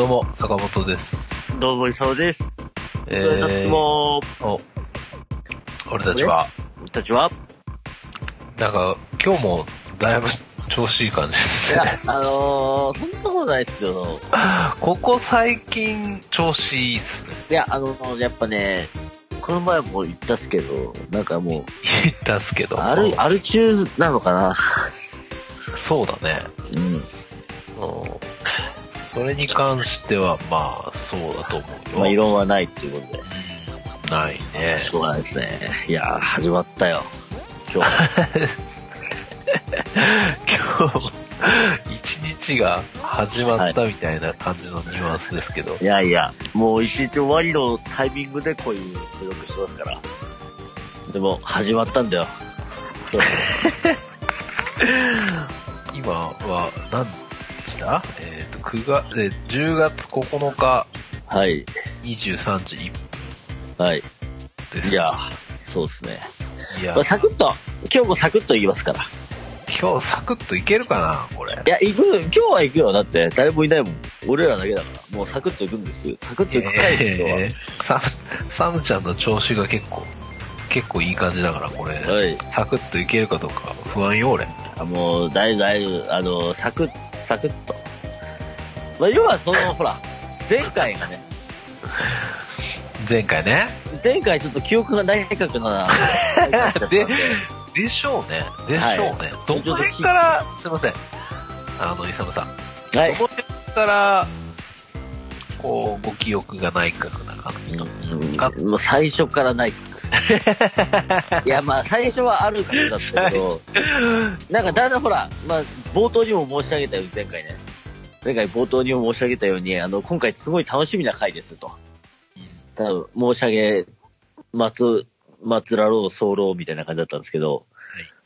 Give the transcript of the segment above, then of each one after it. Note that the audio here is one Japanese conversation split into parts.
どうも、坂本です。どうも、いさおです。えー、もお、俺たちは、う、僕たちは、なんか、今日もだいぶ調子いい感じですいやね。、あのー、そんなことないっすよ。ここ最近調子いいっすね。いや、あのやっぱね、この前も言ったっすけど、なんかも 言ったっすけど。う、ある、アル中なのかな。そうだね。それに関しては、まあ、そうだと思うよ。まあ、異論はないっていうことで。うん、ないね。しょうがないですね。いやー、始まったよ。今日。今日、一日が始まったみたいな感じのニュアンスですけど。いやいや、もう一日終わりのタイミングでこういう収録してますから。でも、始まったんだよ。今は何日だ？えっ、と、9月、えー10月9日はい。23時1はい。分です。いや、そうですね。いやまあ、サクッと、今日もサクッと言いますから。今日サクッといけるかなこれ。いや、行く、今日は行くよ。だって、誰もいないもん。俺らだけだから。もうサクッと行くんですよ。サクッと行く回ですよ。えー、サム、サムちゃんの調子が結構、結構いい感じだから、これ。はい。サクッといけるかどうか不安よ、俺。あもう、だいぶだいぶ、あの、サクッ、サクッと。まあ、要はその、ほら、前回がね、前回ね。前回ちょっと記憶がないかくな。で、でしょうね。でしょうね。どの辺から、すいません。あの、イサムさん。はい。どの辺から、こう、ご記憶がないかな感じの。うんもう最初からない いや、まあ、最初はあるからだったけど、なんかだんだんほら、まあ、冒頭にも申し上げたように、前回ね。前回冒頭にも申し上げたように、あの、今回すごい楽しみな回ですと。多分、申し上げ、松、松らろう、候みたいな感じだったんですけど、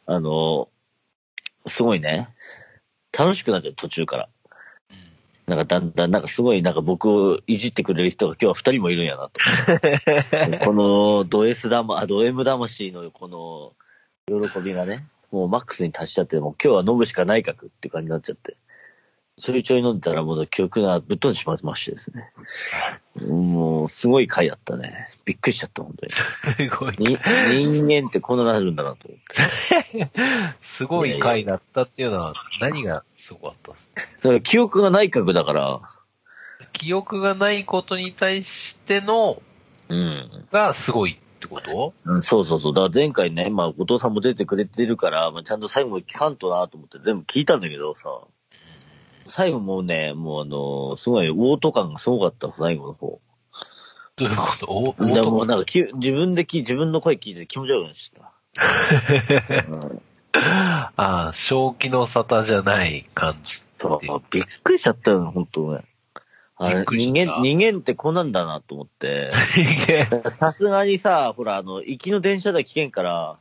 あの、すごいね、楽しくなっちゃう、途中から。なんかだんだん、なんかすごい、なんか僕をいじってくれる人が今日は二人もいるんやなと。この、ド S 魂、あ、ド M 魂のこの、喜びがね、もうマックスに達しちゃって、もう今日は飲むしかないかくって感じになっちゃって。ちょいちょい飲んでたらもう記憶がぶっ飛んでしまいましてですね。もう、すごい回だったね。びっくりしちゃった、本当に。すごい、に人間ってこんななるんだなと思って。すごい回だったっていうのは、何がすごかったっすだから記憶がない角だから、記憶がないことに対しての、うん。がすごいってこと？うん、そうそうそう。だから前回ね、まあ、後藤さんも出てくれてるから、まあ、ちゃんと最後まで聞かんとなと思って全部聞いたんだけどさ、最後もうね、もうあのすごい、オート感がすごかった、最後の方。どういうこと？お、おでもうなんかき、自分でき、自分の声聞いて気持ち悪くなっちゃった。うん、ああ、正気の沙汰じゃない感じ。そうびっくりしちゃったよ、本当ね。あれ人た間、人間ってこんなんだなと思って。さすがにさ、ほら、あの、行きの電車では危険から、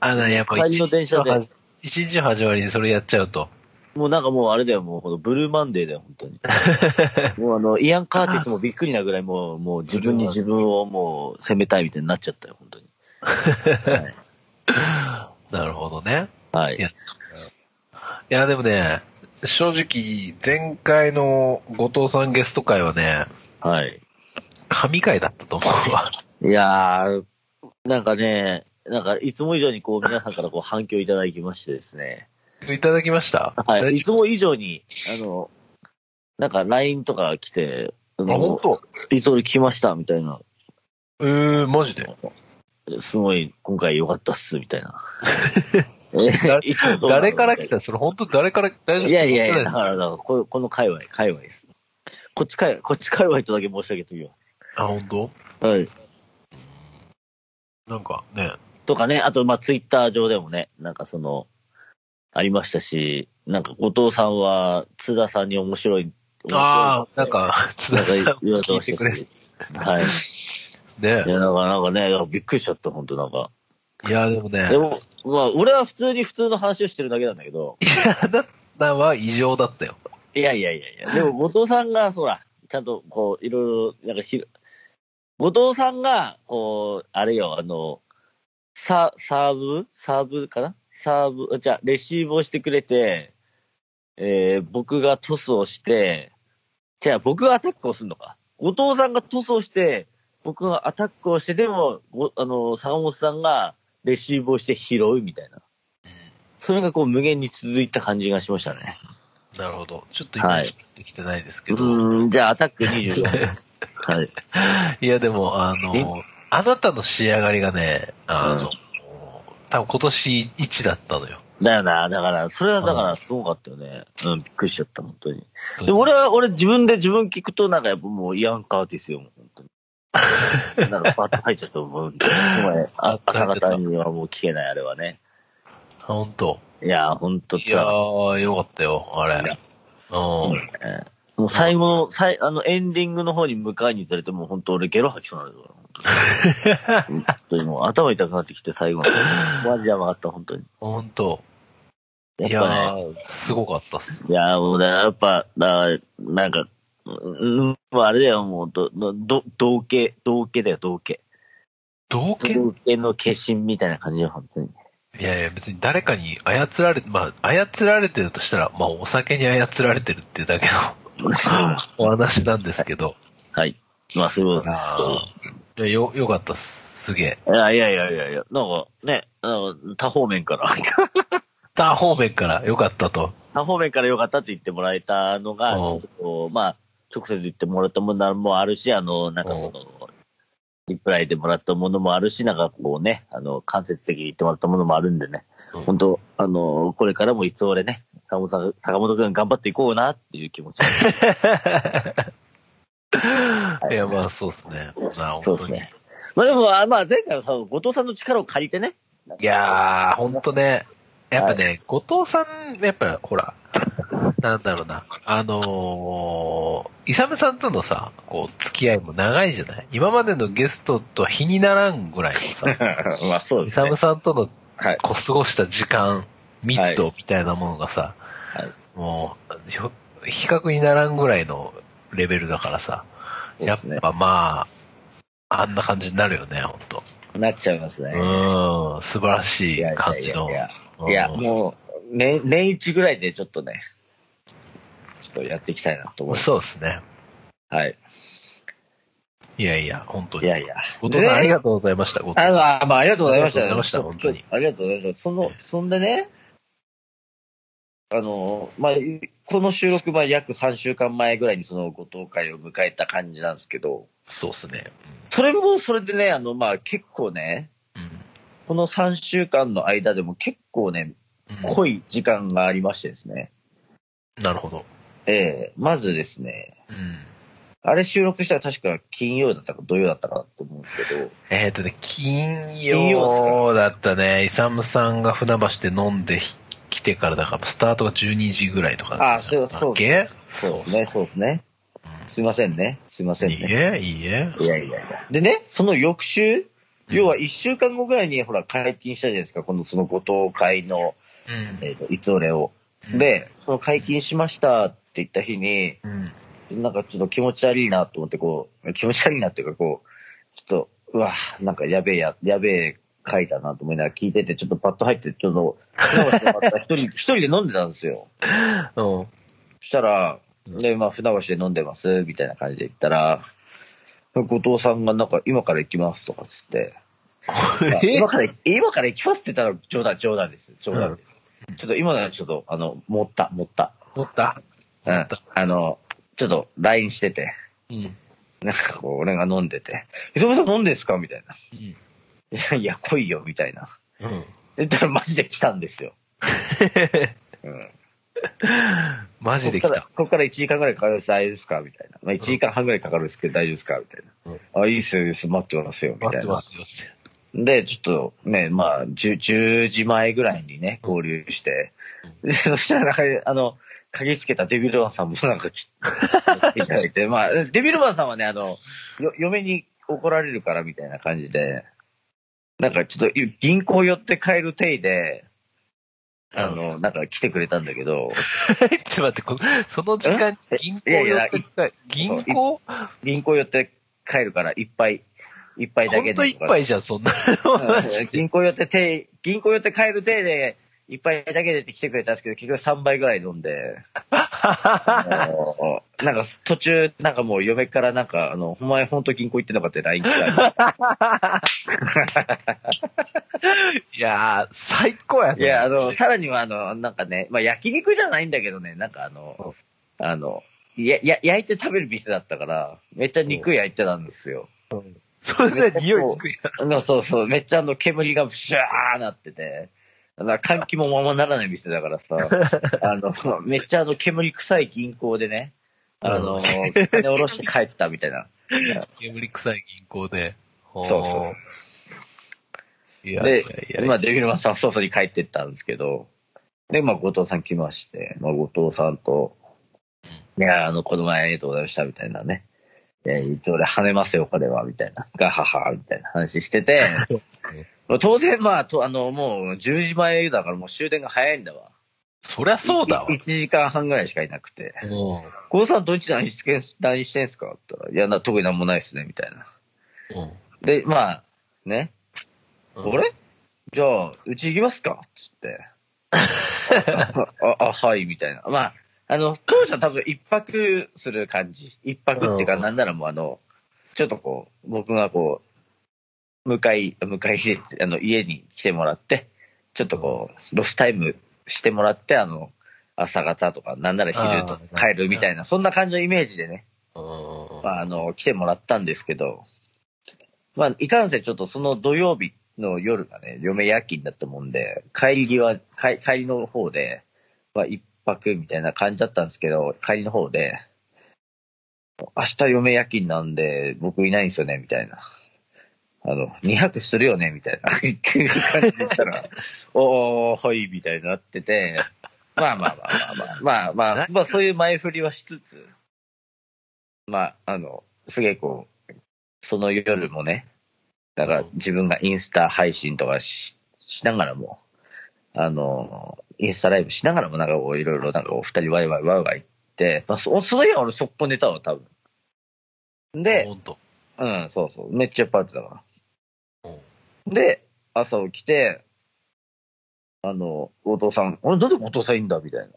あの、やっぱ帰りの電車で一日の始まりにそれやっちゃうと。もうなんかもうあれだよ、もうこのブルーマンデーだよ、本当に。もうあの、イアン・カーティスもびっくりなぐらいもう、もう自分に自分をもう責めたいみたいになっちゃったよ、本当に。はい。なるほどね。はいいやいや、でもね、正直、前回の後藤さんゲスト会はね、はい。神回だったと思うわ。いやー、なんかね、なんかいつも以上にこう皆さんからこう反響いただきましてですね。いただきました？はい。いいつも以上に、あの、なんか LINE とか来て、ああ、の本当？いつ俺来ましたみたいな。えー、マジで？すごい、今回良かったっす、みたいな。えいつもどうなの？誰から来た？それ本当誰から、大丈夫？いやいやいや、だあ、から、だからここの界隈、界隈です。こっち界隈、こっち界隈とだけ申し上げときよ本当？う。はい。なんかね、とかね、あと、まあ、ツイッター上でもね、なんかその、ありましたし、なんか、後藤さんは、津田さんに面白い。ああ、なんか、津田さん言われてましたし。はい。ねい。や、なんか、なんかね、びっくりしちゃった、本当なんか。いや、でもね、でも、まあ、俺は普通に普通の話をしてるだけなんだけど、いや、あなたは異常だったよ。いやいやいやいや、でも後藤さんが、ほら、ちゃんと、こう、いろいろ、なんかひ、後藤さんが、こう、あれよ、あの、サ、サーブ？サーブかな？サーブ、じゃあレシーブをしてくれて、えー僕がトスをして、じゃあ僕がアタックをするのか。後藤さんが塗装して、僕がアタックをして、でも、ごあの、坂本さんがレシーブをして拾うみたいな。それがこう無限に続いた感じがしましたね。なるほど。ちょっとイメージできてないですけうど。ーん、じゃあアタック24です。はい。いや、でも、あの、あなたの仕上がりがね、あの、うん多分今年1だったのよ。だよな、だから、それはだからすごかったよね。うん、びっくりしちゃった、本当に。で、俺は、俺自分で自分聞くとなんかやっぱもうイアンカーティスよ、本当に。なんかバッと入っちゃったもん。すごい、あ朝方にはもう聞けない、あれはね。本当いやー、ほんといやー、よかったよ、あれ。うん。ねもう最後の、最、あの、エンディングの方に向かいにずれて、もう本当俺ゲロ吐きそうなんだよ。本当にもう頭痛くなってきて最後の。マジやばかった、本当に。本当やっいや。ー、すごかったっす。いや、もうね、やっぱ、だなんか、うん、あれだよ、もう、ど、ど、ど同系、同系だよ、同系。同系同系の化身みたいな感じよ、本当に。いやいや、別に誰かに操られ、まあ、操られてるとしたら、まあ、お酒に操られてるっていうだけの お話なんですけど。はい。まあ、そうです。いやよ、よかったっす。すげえ。いやいやいやいやいや、なんかね、なんか多方面から、他方面からよかったと。多方面から良かったって言ってもらえたのが、ちうんょっとまあ、直接言ってもらったものもあるし、あの、なんかその、リプライでもらったものもあるし、なんかこうね、あの、間接的に言ってもらったものもあるんでね、うん本当あの、これからもいつ俺ね、坂本さん、坂本くん頑張っていこうなっていう気持ち。いや、まあ、そうですね。まあ、本当に。そうですね。まあでも、あまあ前回はさ、後藤さんの力を借りてね。いやー、ほんとね。やっぱね、後藤さん、やっぱ、ほら、なんだろうな。あのー、イサムさんとのさ、こう、付き合いも長いじゃない？今までのゲストと比にならんぐらいのさ、まあそうイサムさんとのはい。こう過ごした時間、密度みたいなものがさ、はい。もう、比較にならんぐらいのレベルだからさ、やっ。ぱまあ、あんな感じになるよね、ほんと。なっちゃいますね。うん、素晴らしい感じのやいやい。や。もう、年、年一ぐらいでちょっとね、ちょっとやっていきたいなと思います。そうですね。はい。いやいや、本当に。いやいや。後藤さん、でありがとうございました、後藤あの、さん。あまあ、ありがとうございました。ありがとうございました本当にありがとうございました。その、そんでね、あの、まあ、この収録、まあ、約3週間前ぐらいにそのご当会を迎えた感じなんですけど、そうですね。それもそれでね、あの、まあ、結構ね、うん。この3週間の間でも結構ね、うん濃い時間がありましてですね。なるほど。ええまずですね、うん。あれ収録したら確か金曜だったか土曜だったかなと思うんですけど、えっ、ー、とね、金曜だったね。イサムさんが船橋で飲んで来てからだから、スタートが12時ぐらいとかだったんじゃなかったっけ？そうですね、そうですね。すいませんね、すいませんいいね。え、いいえ。いやいやいや。でね、その翌週、要は1週間後ぐらいにほら解禁したじゃないですか、このそのご当会の、うん。えっ、と、いつ俺を。で、その解禁しましたって言った日に、うん。なんかちょっと気持ち悪いなと思って、こう、気持ち悪いなっていうか、こう、ちょっと、うわ、なんかやべえや、やべえ回だなと思いながら聞いてて、ちょっとパッと入って、ちょっと、一人、一人で飲んでたんですよ。うん。そしたら、で、まあ、船橋で飲んでます、みたいな感じで言ったら、後藤さんがなんか、今から行きますとかつって、え？今から、今から行きますって言ったら冗談、冗談です。冗談です。ちょっと今のはちょっと、あの、持った、持った。持った？うん。あの、ちょっと LINE してて、うん。なんかこう、俺が飲んでて、磯部さん飲んでんすか？みたいな。うん。いや、いや、来いよ、みたいな。うん。言ったらマジで来たんですよ。うん。マジで来た。ここから、ここから1時間ぐらいかかるんです、大丈夫ですかみたいな。まあ1時間半ぐらいかかるんですけど大丈夫ですかみたいな。あ、いいっすよ、いいっすよ、待ってますよ、みたいな待ってま。すよって。で、ちょっとね、まあ、10, 10時前ぐらいにね、合流して、でそしたらなんか、あの、鍵つけたデビルマンさんもなんか来来ていただいて、まあ、デビルマンさんはね、あの、よ嫁に怒られるからみたいな感じで、なんかちょっと銀行寄って帰る体で、あの、なんか来てくれたんだけど、ちょっと待って、このその時間え、銀行寄って銀行？銀行寄って帰るから一杯、一杯だほんとけで。一杯じゃん、そんな。うん 銀行寄って手、銀行寄って帰る手で、一杯だけでって来てくれたんですけど、結局3杯ぐらい飲んで、なんか途中、なんかもう嫁からなんか、あの、お前ほんと銀行行ってなかった LINE 来た。いやー、最高やいや、あの、さらにはあの、なんかね、まあ焼肉じゃないんだけどね、なんかあの、あの、や、や、焼いて食べる店だったから、めっちゃ肉焼いてたんですよ。それで匂いつくやん。そうそう、めっちゃあの煙がブシャーなってて、あの換気もままならない店だからさ、あの、めっちゃあの煙臭い銀行でね、あの、うん金下ろして帰ってたみたいな。煙臭い銀行で。そうそうう。いやいでやい、や。まあ、デビルマンさん早々に帰ってったんですけど、で、まあ、後藤さん来まして、まあ、後藤さんと、いや、あの、この前ありがとうございました、みたいなね。えいつ俺跳ねますよ、これは、みたいな。ガハハ、みたいな話してて、当然、まあ、と、あの、もう10時前だからもう終電が早いんだわ。そりゃそうだわ。1時間半ぐらいしかいなくて。うん。後藤さんどっち何してんす、何してんすか？って言ったら、いや、な特になんもないっすね、みたいな。うんで、まあ、ね。うんあれ？じゃあ、うち行きますか？つって。あ、あ、はい、みたいな。まあ、あの、当時は多分一泊する感じ。一泊っていうか、うんなんならもうあの、ちょっとこう、僕がこう、迎え、迎え入れて、あの、家に来てもらって、ちょっとこう、ロスタイムしてもらって、あの、朝方とか、なんなら昼と帰るみたいな、そんな感じのイメージでね、うん。まあ、あの、来てもらったんですけど、まあ、いかんせんちょっとその土曜日の夜がね、嫁夜勤だったもんで、帰り際、帰帰りの方で、まあ、一泊みたいな感じだったんですけど、帰りの方で、明日嫁夜勤なんで、僕いないんですよね、みたいな。あの、2泊するよね、みたいな。感じで言ったら、おー、はい、みたいになってて、まあまあまあまあまあ、まあまあ、まあそういう前振りはしつつ、まあ、あの、すげえこう、その夜もね、だから自分がインスタ配信とかししながらも、あの、インスタライブしながらもなんかこういろいろなんかお二人ワイワイワイワイ言って、まあ、そその日は俺そっぽ寝たわ、多分。で。うん、そうそう、めっちゃ酔っ払ってたから。うんで、朝起きて、あの、後藤さん、俺なんで後藤さんいいんだみたいな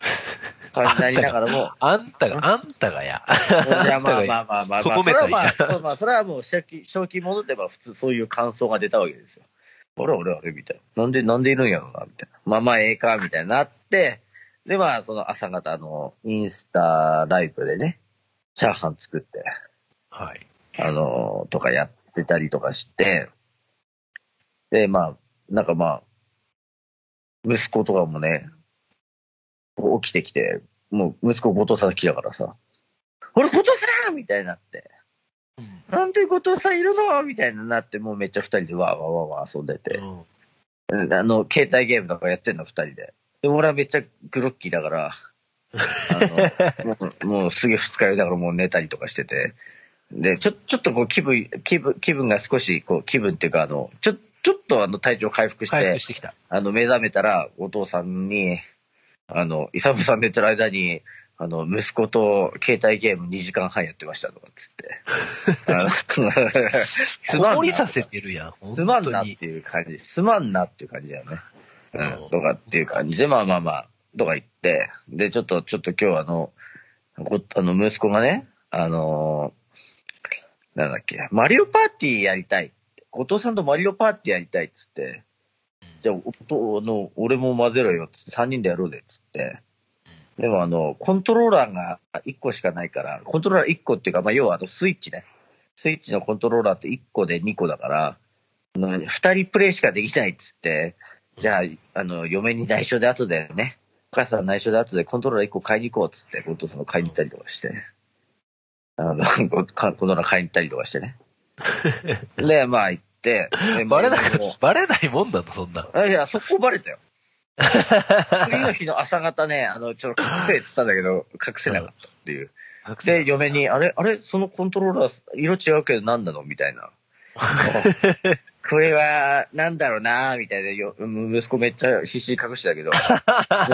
感じになりながらも、あんたが、あんたがや。いや、まあまあまあまあ、まあ、そとどめたいれはまあ、まあ、それはもう、正気、正気戻ってば普通そういう感想が出たわけですよ。あれあれあれみたいな。なんで、なんでいるんやろなみたいな。まあまあ、ええか、みたいになって、で、まあ、その朝方のインスタライブでね、チャーハン作って、はい。あの、とかやってたりとかして、で、まあ、なんかまあ、息子とかもね、起きてきて、もう息子後藤さん好きだからさ、俺後藤さんみたいになって、うん。なんで後藤さんいるのみたいになって、もうめっちゃ二人でわーわーわーわー遊んでて、うんあの、携帯ゲームとかやってんの二人で。で、俺はめっちゃグロッキーだから、あの、も うもうすげえ二日酔いだからもう寝たりとかしてて、で、ちょ、ちょっとこう気分、気分、気分が少し、こう気分っていうかあの、ちょ、ちょっとあの体調回復して回復、してきた。あの、目覚めたら、お父さんに、あの、イサムさん寝てる間に、あの、息子と携帯ゲーム2時間半やってましたとかっつって。つこまんなもりさせてるやん。本つまん。なっていう感じ。すまんなっていう感じだよね。ううんん。とかっていう感じで、まあまあまあ、とか言って、で、ちょっと、ちょっと今日あの、ごあの、息子がね、あのーなんだっけ、マリオパーティーやりたい。後藤さんとマリオパーティーやりたいっつって、じゃあ、おの、俺も混ぜろよっつって、3人でやろうぜっつって。でもあの、コントローラーが1個しかないから、コントローラー1個っていうか、まあ要はあのスイッチね。スイッチのコントローラーって1個で2個だから、2人プレイしかできないっつって、じゃあ、あの、嫁に内緒で後でね、お母さん内緒で後でコントローラー1個買いに行こうっつって、後藤さんが買いに行ったりとかして、あの、コントローラー買いに行ったりとかしてね。で、まあ行って、でバレないもう、バレないもんだと、そんな。あいや、そこバレたよ。次の日の朝方ね、あの、ちょっと隠せって言ったんだけど、隠せなかったっていう。で、嫁に、あれ、あれ、そのコントローラー、色違うけど何なのみたいな。これは、なんだろうなみたいなよ、息子めっちゃ必死に隠してたけど、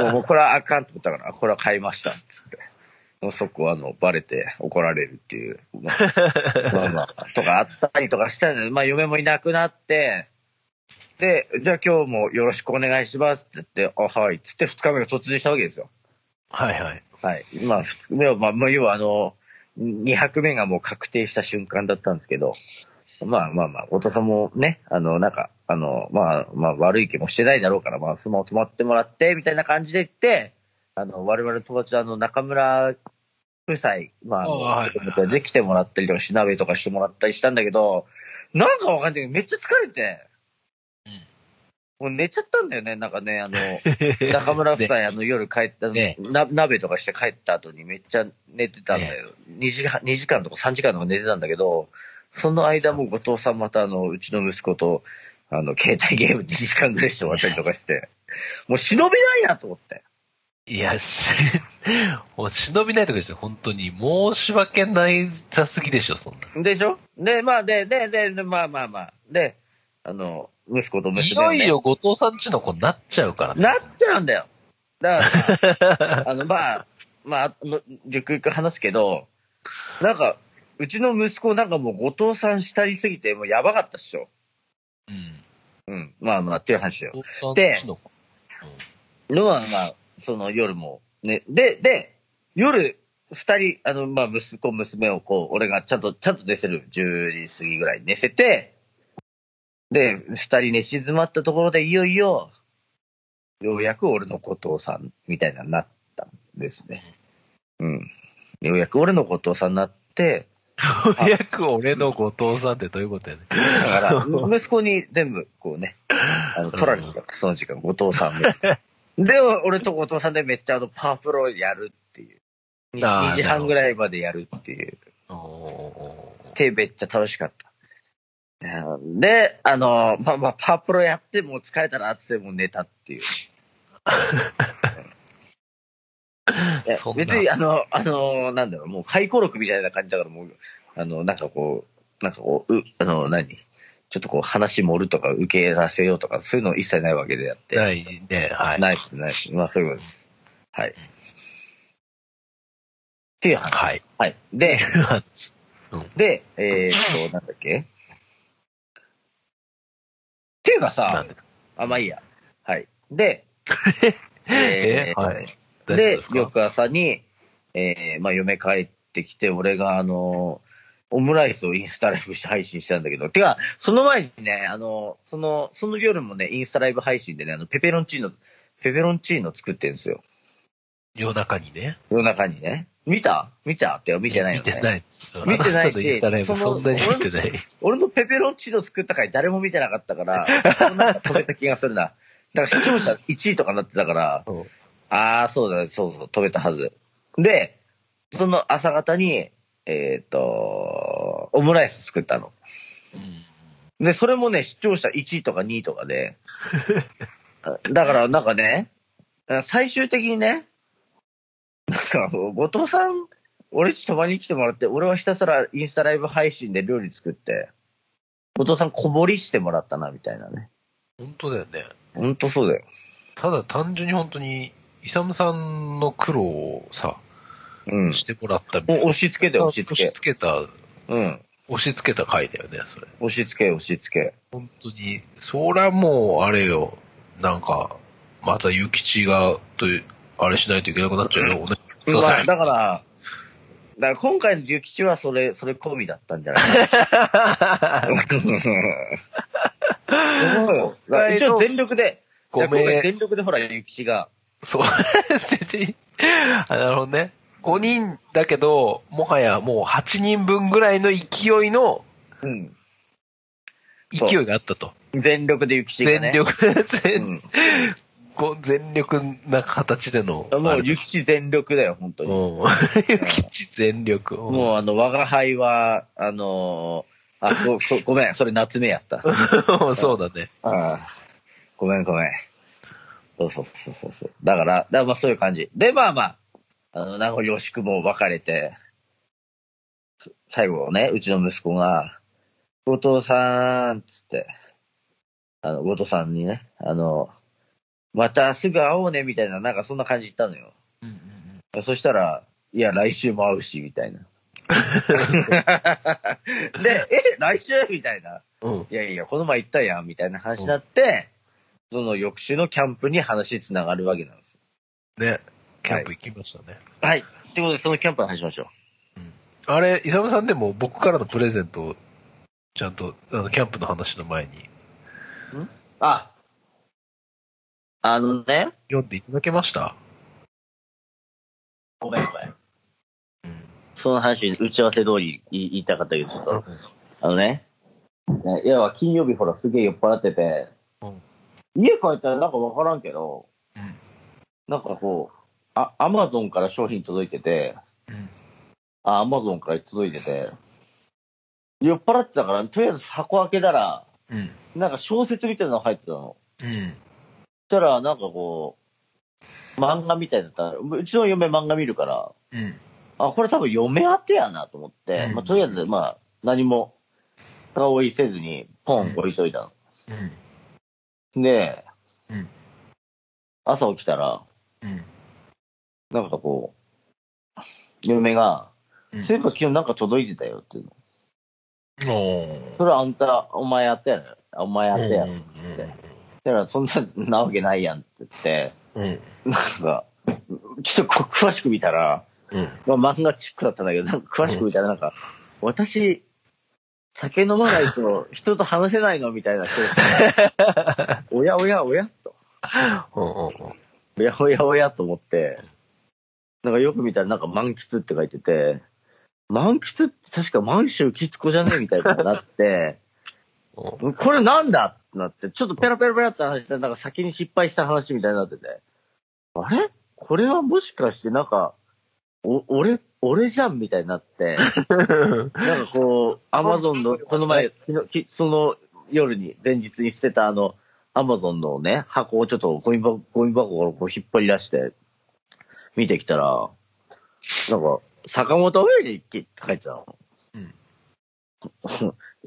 もうもうこれはあかんと思ったから、あこれは買いました、つって。もうそこあの、バレて怒られるっていう。ま あまあまあ、とかあったりとかしたんで、まあ嫁もいなくなって、で、じゃあ今日もよろしくお願いしますって言って、あ、はい、つって二日目が突入したわけですよ。はいはい。はい。まあ、でもまあ、まあ、要はあの、2泊目がもう確定した瞬間だったんですけど、まあまあまあ、お父さんもね、あの、なんか、あの、まあまあ悪い気もしてないだろうから、まあ、スマホ止まってもらって、みたいな感じで言って、あの、我々友達はあの、中村夫妻、まあ、あはい。で来てもらったりとか、しなべとかしてもらったりしたんだけど、なんかわかんない。けど、めっちゃ疲れて、もう寝ちゃったんだよね、なんかね、あの、中村夫妻、あの、夜帰った、ね。な、鍋とかして帰った後にめっちゃ寝てたんだよ。2時間、2時間とか3時間とか寝てたんだけど、その間も後藤さんまたあの、うちの息子と、あの、携帯ゲーム2時間ぐらいして終わったりとかして、もう忍びないなと思って。いや、し、もう忍びないとかですよ、本当に。申し訳ないさすぎでしょ、そんな。でしょ？で、まあ、で、で、で、でまあまあまあ。で、あの、息子と娘ねよいよ後藤さんちの子になっちゃうからね。なっちゃうんだよ。だから、あの、まあ、まあ、あの、ゆくゆく話すけど、なんか、うちの息子なんかもう後藤さんしたりすぎて、もうやばかったっしょ。うん。うん。まあまあ、っていう話よ。後藤さんちの子。のは、まあ、その夜も、ね。で、で、夜、二人、あの、まあ、息子、娘をこう、俺がちゃんと、ちゃんと寝せる、10時過ぎぐらいに寝せて、で、二人寝静まったところで、いよいよ、ようやく俺の後藤さん、みたいなになったんですね。うん。ようやく俺の後藤さんになって、ようやく俺の後藤さんってどういうことやねん。だから、息子に全部、こうね、あの、取られてた、その時間、後藤さんで。で、俺と後藤さんでめっちゃあの、パワープロやるっていう。にあー2時半ぐらいまでやるっていう。おーで、めっちゃ楽しかった。うんで、あの、まあまあ、パワープロやって、もう疲れたなってって、もう寝たっていう。別に、あの、あの、なんだろう、もう回顧録みたいな感じだから、もう、あの、なんかこう、なんかこう、う、あの、何？ちょっとこう話盛るとか受けらせようとか、そういうの一切ないわけであって。ないね、はい。ないです、ないです。まあそういうことです。はい。っていう話。はい。はい。で、うんで、えー、っと、なんだっけ？っていうかなさあ、まあいいや。はい。で、え？ーはい。で翌朝に、えー、まあ嫁帰ってきて、俺があの、オムライスをインスタライブして配信したんだけど、てか、その前にね、あの、その、その夜もね、インスタライブ配信でね、あの、ペペロンチーノ、ペペロンチーノ作ってるんですよ。夜中にね。夜中にね。見た？見たって見てないよ、ね。見てない。見てないし見てない。俺のペペロンチーノ作った回誰も見てなかったから、そんな止めた気がするな。だから視聴者1位とかなってたから、うんああ、そうだ、そうそう、止めたはず。で、その朝方に、えっ、と、オムライス作ったの。で、それもね、視聴者1位とか2位とかで、だから、なんかね、最終的にね、なんか、後藤さん、俺ち泊まりに来てもらって、俺はひたすらインスタライブ配信で料理作って、後藤さん小盛りしてもらったな、みたいなね。本当だよね。ほんとそうだよ。ただ単純に本当に、イサムさんの苦労をさ、うん。してもらった。もう押し付けて押し付け押し付けた、うん。押し付けた回だよね、それ。押し付け、押し付け。本当に、そりゃもう、あれよ、なんか、また諭吉が、という、あれしないといけなくなっちゃうよ。ね、すいません。まあだから、だから今回の諭吉はそれ、それ込みだったんじゃないかな。そうよだから一応全力で、ごめん。全力でほら、諭吉が、そう。全然あなるほどね。5人だけど、もはやもう8人分ぐらいの勢いの、うん。そう勢いがあったと。全力で諭吉がね。全力、う全、ん。こう全力な形での。もうあれ諭吉全力だよ、本当に。うん。諭吉全力。もうあの、我が輩は、あのーあごそごめん、それ夏目やった。うん。そうだね。ああごめんごめん。そうそうそうそうそう。だから、だからまあそういう感じ。で、まあまあ、あの、名残惜しくも別れて、す最後ね、うちの息子が、後藤さん、つって、あの、後藤さんにね、あの、またすぐ会おうね、みたいな、なんかそんな感じ言ったのよ。そしたら、いや、来週も会うし、みたいな。で、え、来週みたいな。うん。いやいや、この前行ったやん、みたいな話になって、その翌週のキャンプに話つながるわけなんです。ね。キャンプ行きましたね。はい。ということで、そのキャンプの話しましょあれ、イサムさんでも僕からのプレゼントを、ちゃんと、あの、キャンプの話の前にう。あ。あのね。読んでいただけました？ごめんごめん。うん。その話、打ち合わせ通り言いたかったけど、ちょっと、あのね。ねいや、金曜日ほら、すげえ酔っ払ってて、うん家帰ったらなんかわからんけど、うん。なんかこう、あ、アマゾンから商品届いてて、うん。あ、アマゾンから届いてて、酔っ払ってたから、とりあえず箱開けたら、うん。なんか小説みたいなの入ってたの。うん。そしたら、なんかこう、漫画みたいだったら、うちの嫁漫画見るから、うん。あ、これ多分嫁当てやなと思って、うんまあ、とりあえず、まあ、何も、顔いせずに、ポン置いといたの。うん。で、うん。朝起きたら、うん。なんかこう、嫁が、うんそういえば昨日なんか届いてたよっていうの。おー。それあんた、お前やったやろ。お前やったやろ。うんつって。だから、そんな、なわけないやんって言って、うん。なんか、ちょっとこう詳しく見たら、うん。まあ、漫画チックだったんだけど、なんか詳しく見たらなんか、私、酒飲まないと人と話せないのみたいな人が おやおやおやと。うん。うん。おやおやおやと思って、なんかよく見たらなんか満喫って書いてて、満喫って確か満州キツコじゃねえみたいなことになって、うん。これなんだってなって、ちょっとペラペラペラって話して、なんか先に失敗した話みたいになってて、あれ？これはもしかしてなんか、お、俺、俺じゃんみたいになって、なんかこう、アマゾンの、この前、その夜に、前日に捨てたあの、アマゾンのね、箱をちょっとゴミ箱、ゴミ箱からこう引っ張り出して、見てきたら、なんか、坂本上に一気って書いてたの。うん。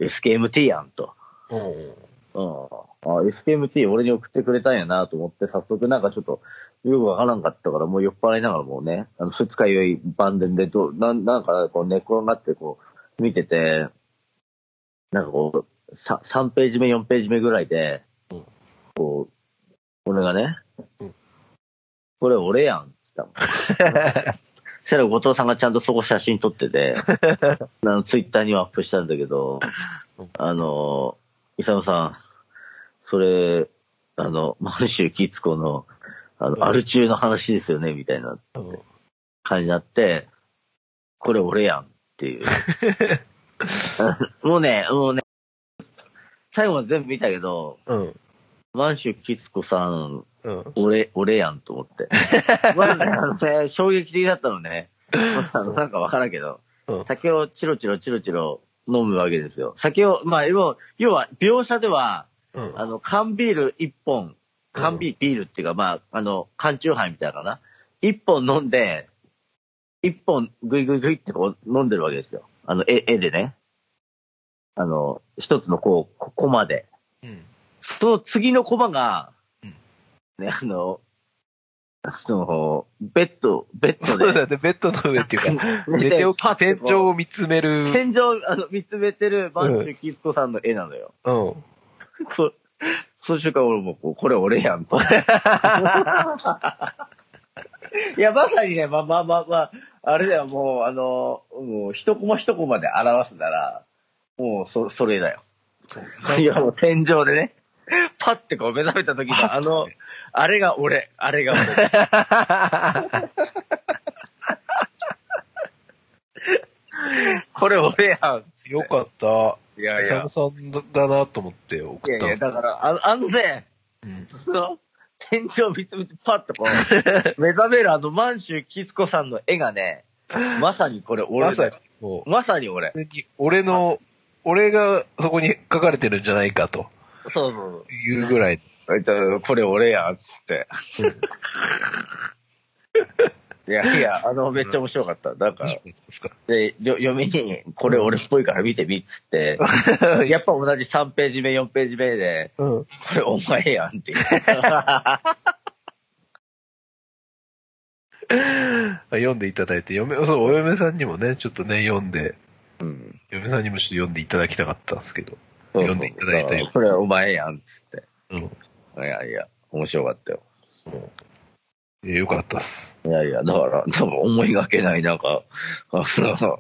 SKMT やんと。うん。うん。あ、SKMT 俺に送ってくれたんやなと思って、早速なんかちょっと、よくわからんかったから、もう酔っ払いながらもうね、あの、二日酔い晩年で、どう、なん、なんかこう寝転がってこう、見てて、なんかこう、さ3ページ目、4ページ目ぐらいでうん、こう、俺がねうん、これ俺やん、つったもん。そしたら後藤さんがちゃんとそこ写真撮ってて、あの、ツイッターにはアップしたんだけどうん、あの、イサムさん、それ、あの、満州キツコの、あの、うんアル中の話ですよね、みたいなうん。感じになって、これ俺やんっていう。もうね、もうね、最後まで全部見たけど、うん。満州キツコさん、うん。俺、俺やんと思って。まあね、あのね、衝撃的だったのね。まあなんかわからんけど、うん酒をチロチロチロチロ飲むわけですよ。酒を、まあ、要要は、描写では、うん。あの、缶ビール一本、缶ビール、ビールっていうか、まあ、あの、缶チューハイみたいなのかな。一本飲んで、一本グイグイグイってこう飲んでるわけですよ。あの、絵、絵でね。あの、一つのこう、こコマで。うん。その次のコマがうん、ね、あの、その、ベッド、ベッドで、そうだね、ベッドの上っていうか、寝 寝て起き、天井を見つめる。天井、あの、見つめてるバンチュキスコさんの絵なのよ。うん。こ その瞬間俺もこう、これ俺やんと。いや、まさにね、まあまあまあまあ、あれだよ、もう、あの、もう、一コマ一コマで表すなら、もう、そ、それだよ。いや、もう天井でね、パッてこう目覚めた時の、あの、あれが俺、あれが俺。これ俺やん。よかった。いやイサムさんだなと思って送いやいや、ったんですだから、ああのね、うん。その、天井見つめてパッとこう、目覚めるあの満州キツコさんの絵がね、まさにこれ俺まさにだよ。、もまさに俺。う、俺の、俺がそこに書かれてるんじゃないかとそうそういうぐらい。そう。えっと、これ俺や、つって。いやいや、あの、めっちゃ面白かった。だから、ですかで、よ嫁に、これ俺っぽいから見てみ、っつって。やっぱ同じ3ページ目、4ページ目で、うん。これお前やんって。読んでいただいて、嫁、そう、お嫁さんにもね、ちょっとね、読んで、うん。嫁さんにもちょっと読んでいただきたかったんですけど。読んでいただいたよこれお前やん、つって。うん。いやいや、面白かったよ。えよかったっす。いやいや、だから、多分思いがけない、なんか、あの、アマゾ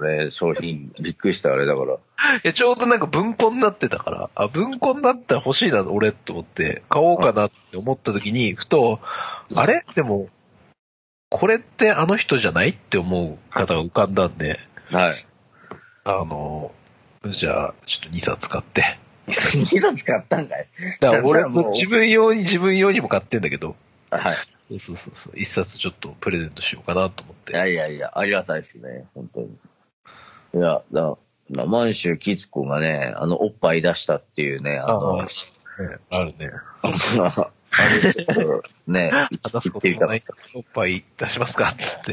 ンのね、商品、びっくりしたあれだから。いや、ちょうどなんか文庫になってたから、あ、文庫になったら欲しいな、俺と思って、買おうかなって思った時に、ふと、あれ？でも、これってあの人じゃない？って思う方が浮かんだんで、はい。あの、じゃあ、ちょっと2冊買って。2冊。2冊買ったんかいだから俺もう自分用に自分用にも買ってんだけど、はい。そうそうそうそう、1冊ちょっとプレゼントしようかなと思っいて。やいやいや、ありがたいですね、本当に。いや、だ、だ満州キツコがね、あの、おっぱい出したっていうね、あの、ああるね。あれ ね、話すこともないおっぱい出しますか？っつって。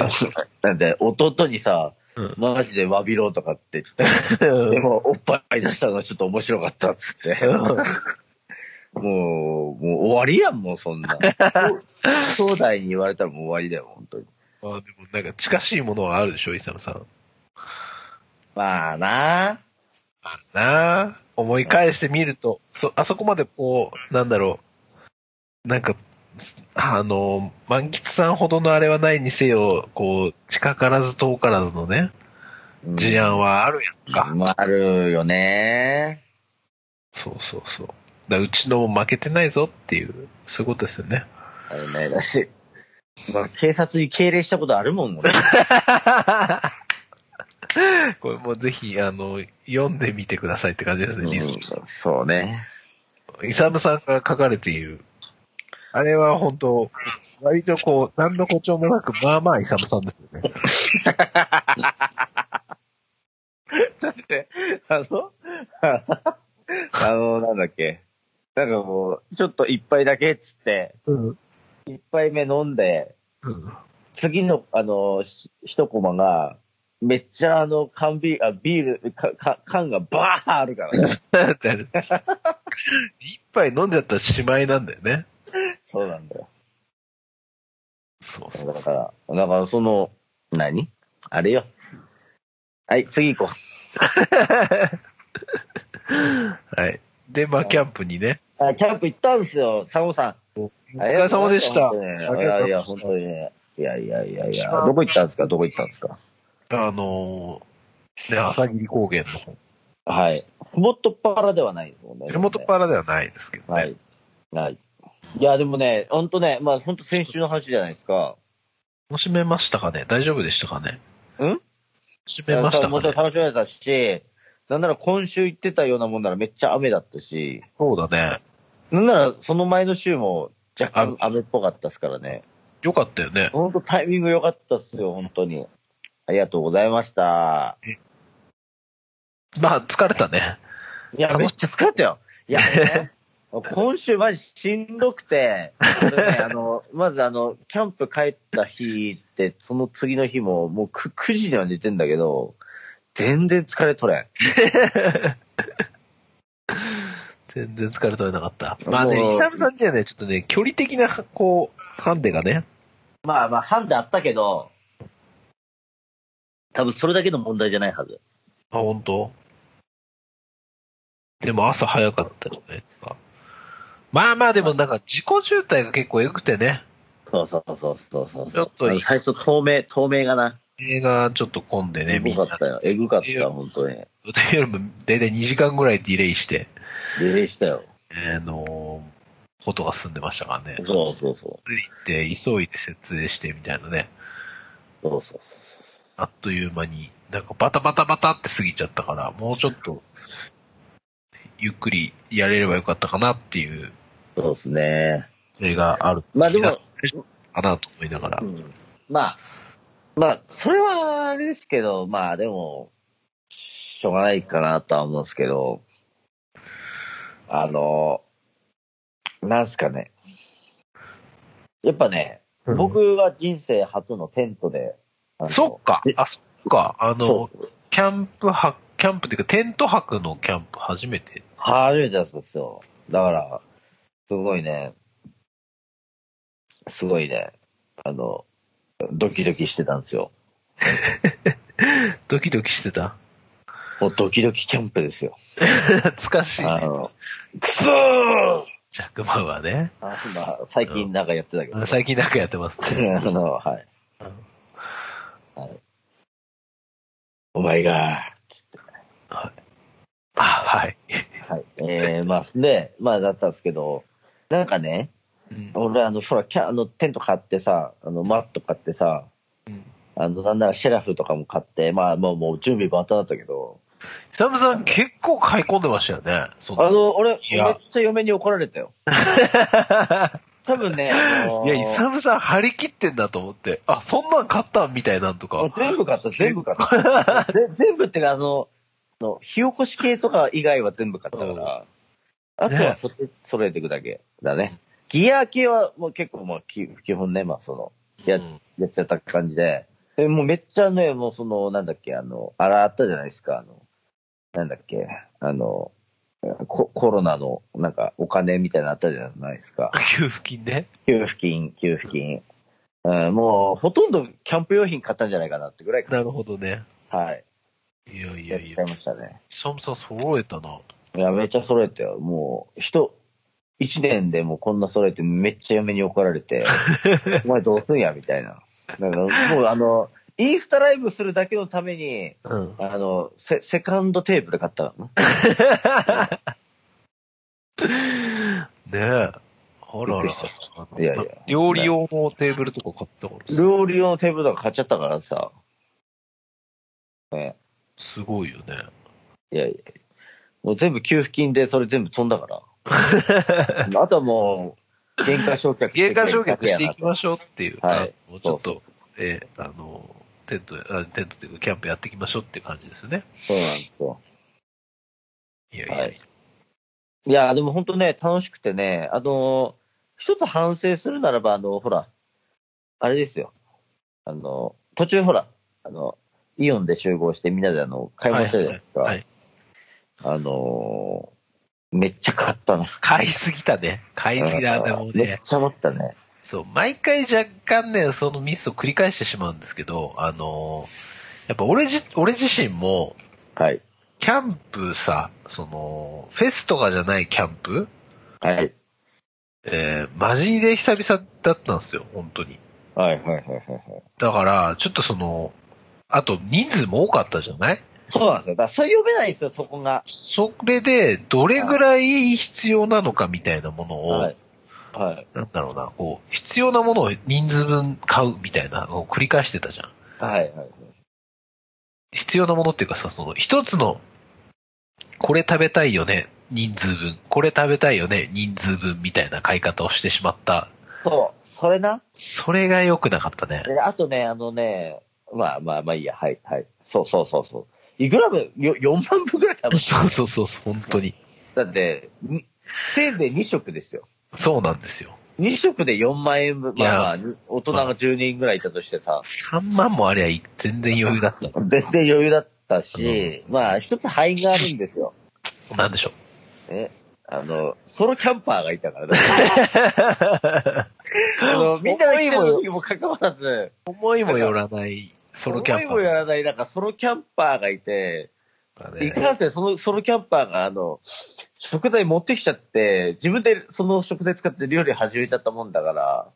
なんで、弟にさ、うんマジで詫びろとかって言って、でも、おっぱい出したのがちょっと面白かったっつって。もう、もう終わりやん、もうそんな。兄弟に言われたらもう終わりだよ、本当に。あでもなんか近しいものはあるでしょ、イサムさん。まあなあるなあ思い返してみると、そ、あそこまでこう、なんだろう、なんか、あの、満喫さんほどのあれはないにせよ、こう、近からず遠からずのね、うん事案はあるやんか。まあ、あるよね。そうそうそう。だうちのも負けてないぞっていう、そういうことですよね。あれね、だし、まあ、警察に敬礼したことあるもん、俺。これもうぜひ、あの、読んでみてくださいって感じですね、リスうんそうね。イサムさんが書かれている。あれは本当割とこう、何の誇張もなく、まあまあイサムさんですよね。だって、あの、あの、なんだっけ。なんかもう、ちょっと一杯だけっつって、うん。うん。一杯目飲んで、次の、あの、し一コマが、めっちゃあの、缶ビール、あ、ビール、か、か缶がバーあるからね。一杯飲んじゃったらしまいなんだよね。そうなんだよ。そうそうだから、だからその、何？あれよ。はい、次行こ はい。で、まあ、キャンプにね。う。あ、キャンプ行ったんですよ、サモさん。お疲れ様でした。いやいや、本当にね。いやいやいやいや、どこ行ったんですか？どこ行ったんですか？あのー、ね、朝霧高原の方。はい。ふもとっぱらではないですもんね。エルモトパラではないですけどね。はい。はい。いや、でもね、ほんとね、まあほんと先週の話じゃないですか。楽しめましたかね？大丈夫でしたかね？ん？楽しめましたもちろんかね楽しめたし、なんなら今週行ってたようなもんならめっちゃ雨だったし、そうだね。なんならその前の週も若干雨っぽかったですからね。よかったよね。ほんとタイミング良かったっすよ、本当に。ありがとうございました。まあ、疲れたね。いや、めっちゃ疲れたよ。いや、ね、今週マジしんどくて、ね あの、まずあの、キャンプ帰った日って、その次の日も、もう 9, 9時には寝てんだけど、全然疲れ取れん。全然疲れ取れなかった。まあね、もうイサムさんにはね、ちょっとね、距離的な、こう、ハンデがね、まあまあ、ハンデあったけど、多分それだけの問題じゃないはず。あ、本当？でも朝早かったよね。まあまあでもなんか自己渋滞が結構エグくてね。そうそうそうそうそう。ちょっと最初透明、透明がな。映画ちょっと混んでね、えみんな。ぐかったよ。えぐかった、本当に。というよりも、だいたい2時間ぐらいディレイして、デレしたよ。あのことが進んでましたからね。そうそうそそれで行って、急いで設営してみたいなね。う。そうそうあっという間に、なんかバタバタバタって過ぎちゃったから、もうちょっと、ゆっくりやれればよかったかなっていう、そう。ですね。映がある。まあでも、かなと思いながらう。んまあ、まあ、それはあれですけど、まあでも、しょうがないかなとは思うんですけど、あの、なんすかね。やっぱね、うん僕は人生初のテントで、そっかえ。あ、そっか。あの。キャンプ泊、キャンプっていうか、テント泊のキャンプ初めて。初めてやつですよ。だから、すごいね、すごいね、あの、ドキドキしてたんですよ。ドキドキしてた？もうドキドキキャンプですよ。懐かしいね。あの、くそージャック・バウアーね。あまあ、最近なんかやってたけど。最近なんかやってますね。あの、はい。はい。お前が、つって。あ、はい。はい。えー、まあ、で、まあ、だったんですけど、なんかね、うん俺、あの、ほら、キャあの、テント買ってさ、あの、マット買ってさ、うんあの、なんならシェラフとかも買って、まあ、もう、もう準備万端だったけど、イサムさん結構買い込んでましたよね。そあの、俺、めっちゃ嫁に怒られたよ。多分ね、あのいや、イサムさん張り切ってんだと思って、あ、そんなん買ったんみたいなんとか。全部買った、全部買った。ぜ全部ってか、あの、の火起こし系とか以外は全部買ったから、あとはそれ揃えていくだけだね。ギア系はもう結構、まあ、き基本ね、まあ、その、やうんやってた感じで、えもうめっちゃね、もうその、なんだっけ、あの、あらあったじゃないですか、あの、なんだっけ、あの、ココロナの、なんか、お金みたいなのあったじゃないですか。給付金ね。給付金、給付金。うん、もう、ほとんどキャンプ用品買ったんじゃないかなってぐらい、なるほどね。はい。いやいやいややっちゃい、ましたね。イサムさん揃えたな。いや、めっちゃ揃えたよ。もう、人、一年でもうこんな揃えてめっちゃ嫁に怒られて、お前どうすんや、みたいな。だからもうあの、インスタライブするだけのために、うん。あの、セセカンドテーブル買ったからな。ねえ。あらら。いやいや料理用のテーブルとか買ったからさ料理用のテーブルとか買っちゃったからさ。ね。すごいよね。いやいやもう全部給付金でそれ全部飛んだから。あとはもう、原価償却原価償却していきまししょうっていう。はいもうちょっと、えーあの、テント、あテントというか、キャンプやっていきましょうっていう感じですね。そうなんですよ。いやいや、はいいや、でも本当ね、楽しくてね、あの、一つ反省するならば、あの、ほら、あれですよ。あの、途中ほら、あの、イオンで集合してみんなであの、買い物したじゃないですか。はいはいあの、めっちゃ買ったな。買いすぎたね。買いすぎだね、もうね。めっちゃ持ったね。そう、毎回若干ね、そのミスを繰り返してしまうんですけど、あのやっぱ俺じ、俺自身も、はい。キャンプさ、その、フェスとかじゃないキャンプはい。えー、マジで久々だったんですよ、本当に。はいはいはいはいはい。だから、ちょっとその、あと人数も多かったじゃないそうなんですよ。だからそれ読めないんですよ、そこが。それで、どれぐらい必要なのかみたいなものを、はい。はい。なんだろうな、こう、必要なものを人数分買うみたいなのを繰り返してたじゃん。はいはい。必要なものっていうかさ、その、一つの、これ食べたいよね、人数分。これ食べたいよね、人数分みたいな買い方をしてしまった。そう、それな？それが良くなかったね。であとね、あのね、まあまあまあいいや、はいはい。そうそうそうそう。いくら分、よ4万分ぐらい食べそうそうそうそう、本当に。だって、にせいぜい2食ですよ。そうなんですよ。2食で4万円分、まあまあ、大人が10人ぐらいいたとしてさ、3万もありゃ全然余裕だった。全然余裕だったし、まあ一つ範囲があるんですよ。なんでしょう？ね。あの、ソロキャンパーがいたからね。あの、みんなで来てる時もかかわらず、思いもよらないソロキャンパ思いもやーらない、なんかソロキャンパーがいて、がね。いかんせんそのソロキャンパーが、あの、食材持ってきちゃって、自分でその食材使って料理始めちゃったもんだから、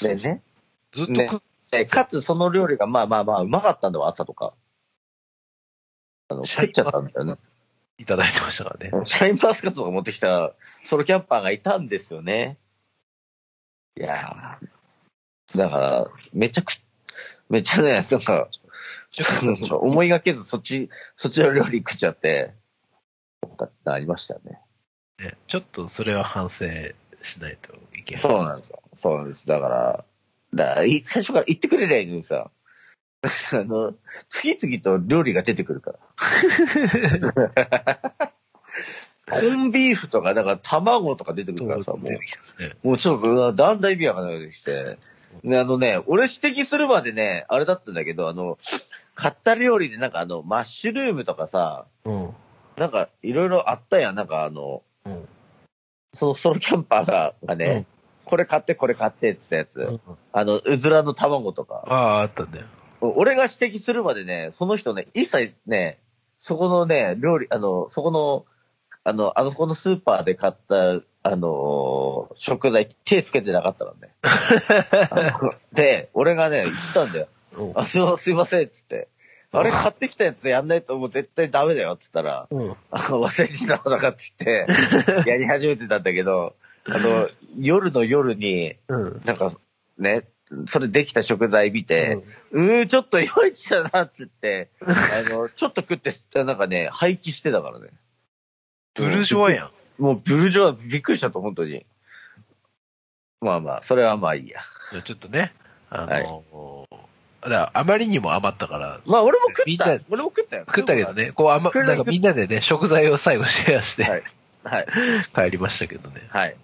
でね。ずっと食っでかつその料理がまあまあまあうまかったんだわ、朝とか。あの、食っちゃったんだよね。いただいてましたからね。シャインマスカットとか持ってきたソロキャンパーがいたんですよね。いやーだから、めちゃく、めっちゃね、なんか、思いがけずそっち、そっちの料理食っちゃって、なりましたね。ねちょっとそれは反省しないといけない。そうなんですよ。そうなんです。だから、だからい最初から言ってくれりゃいいのにさ、あの、次々と料理が出てくるから。コンビーフとか、だから卵とか出てくるからさ、もう。もうちょっと、だんだん意味わかんなくなってきて。で、あのね、俺指摘するまでね、あれだったんだけど、あの、買った料理でなんかあの、マッシュルームとかさ、うん。なんかいろいろあったやん、なんかあの、うん。そのソロキャンパーががね、うんこれ買ってこれ買ってって言ったやつ、うんあの、うずらの卵とか、ああ、あったね。俺が指摘するまでね、その人ね、一切ね、そこのね、料理、あの、そこのあの、あのこのスーパーで買った、あのー食材、手つけてなかったからね。で、俺がね、言ったんだよ。うんあの、すいません、つって。あれ買ってきたやつやんないともう絶対ダメだよ、つったら、うん。あの忘れてたのかって言って、やり始めてたんだけど、あの、夜の夜に、うん。なんか、ね、それできた食材見て、うー、ちょっといまいちだな、っつって、あの、ちょっと食って、なんかね、廃棄してたからね。ブルジョワやん。もうブルジョワ、びっくりしちゃった、本当に。まあまあ、それはまあいいや。ちょっとね、あのだからあまりにも余ったから、まあ俺も食った。俺も食ったよ。食ったけど。ね、こう、あま、なんかみんなでね、食材を最後シェアして、はい。はい。帰りましたけどね。はい。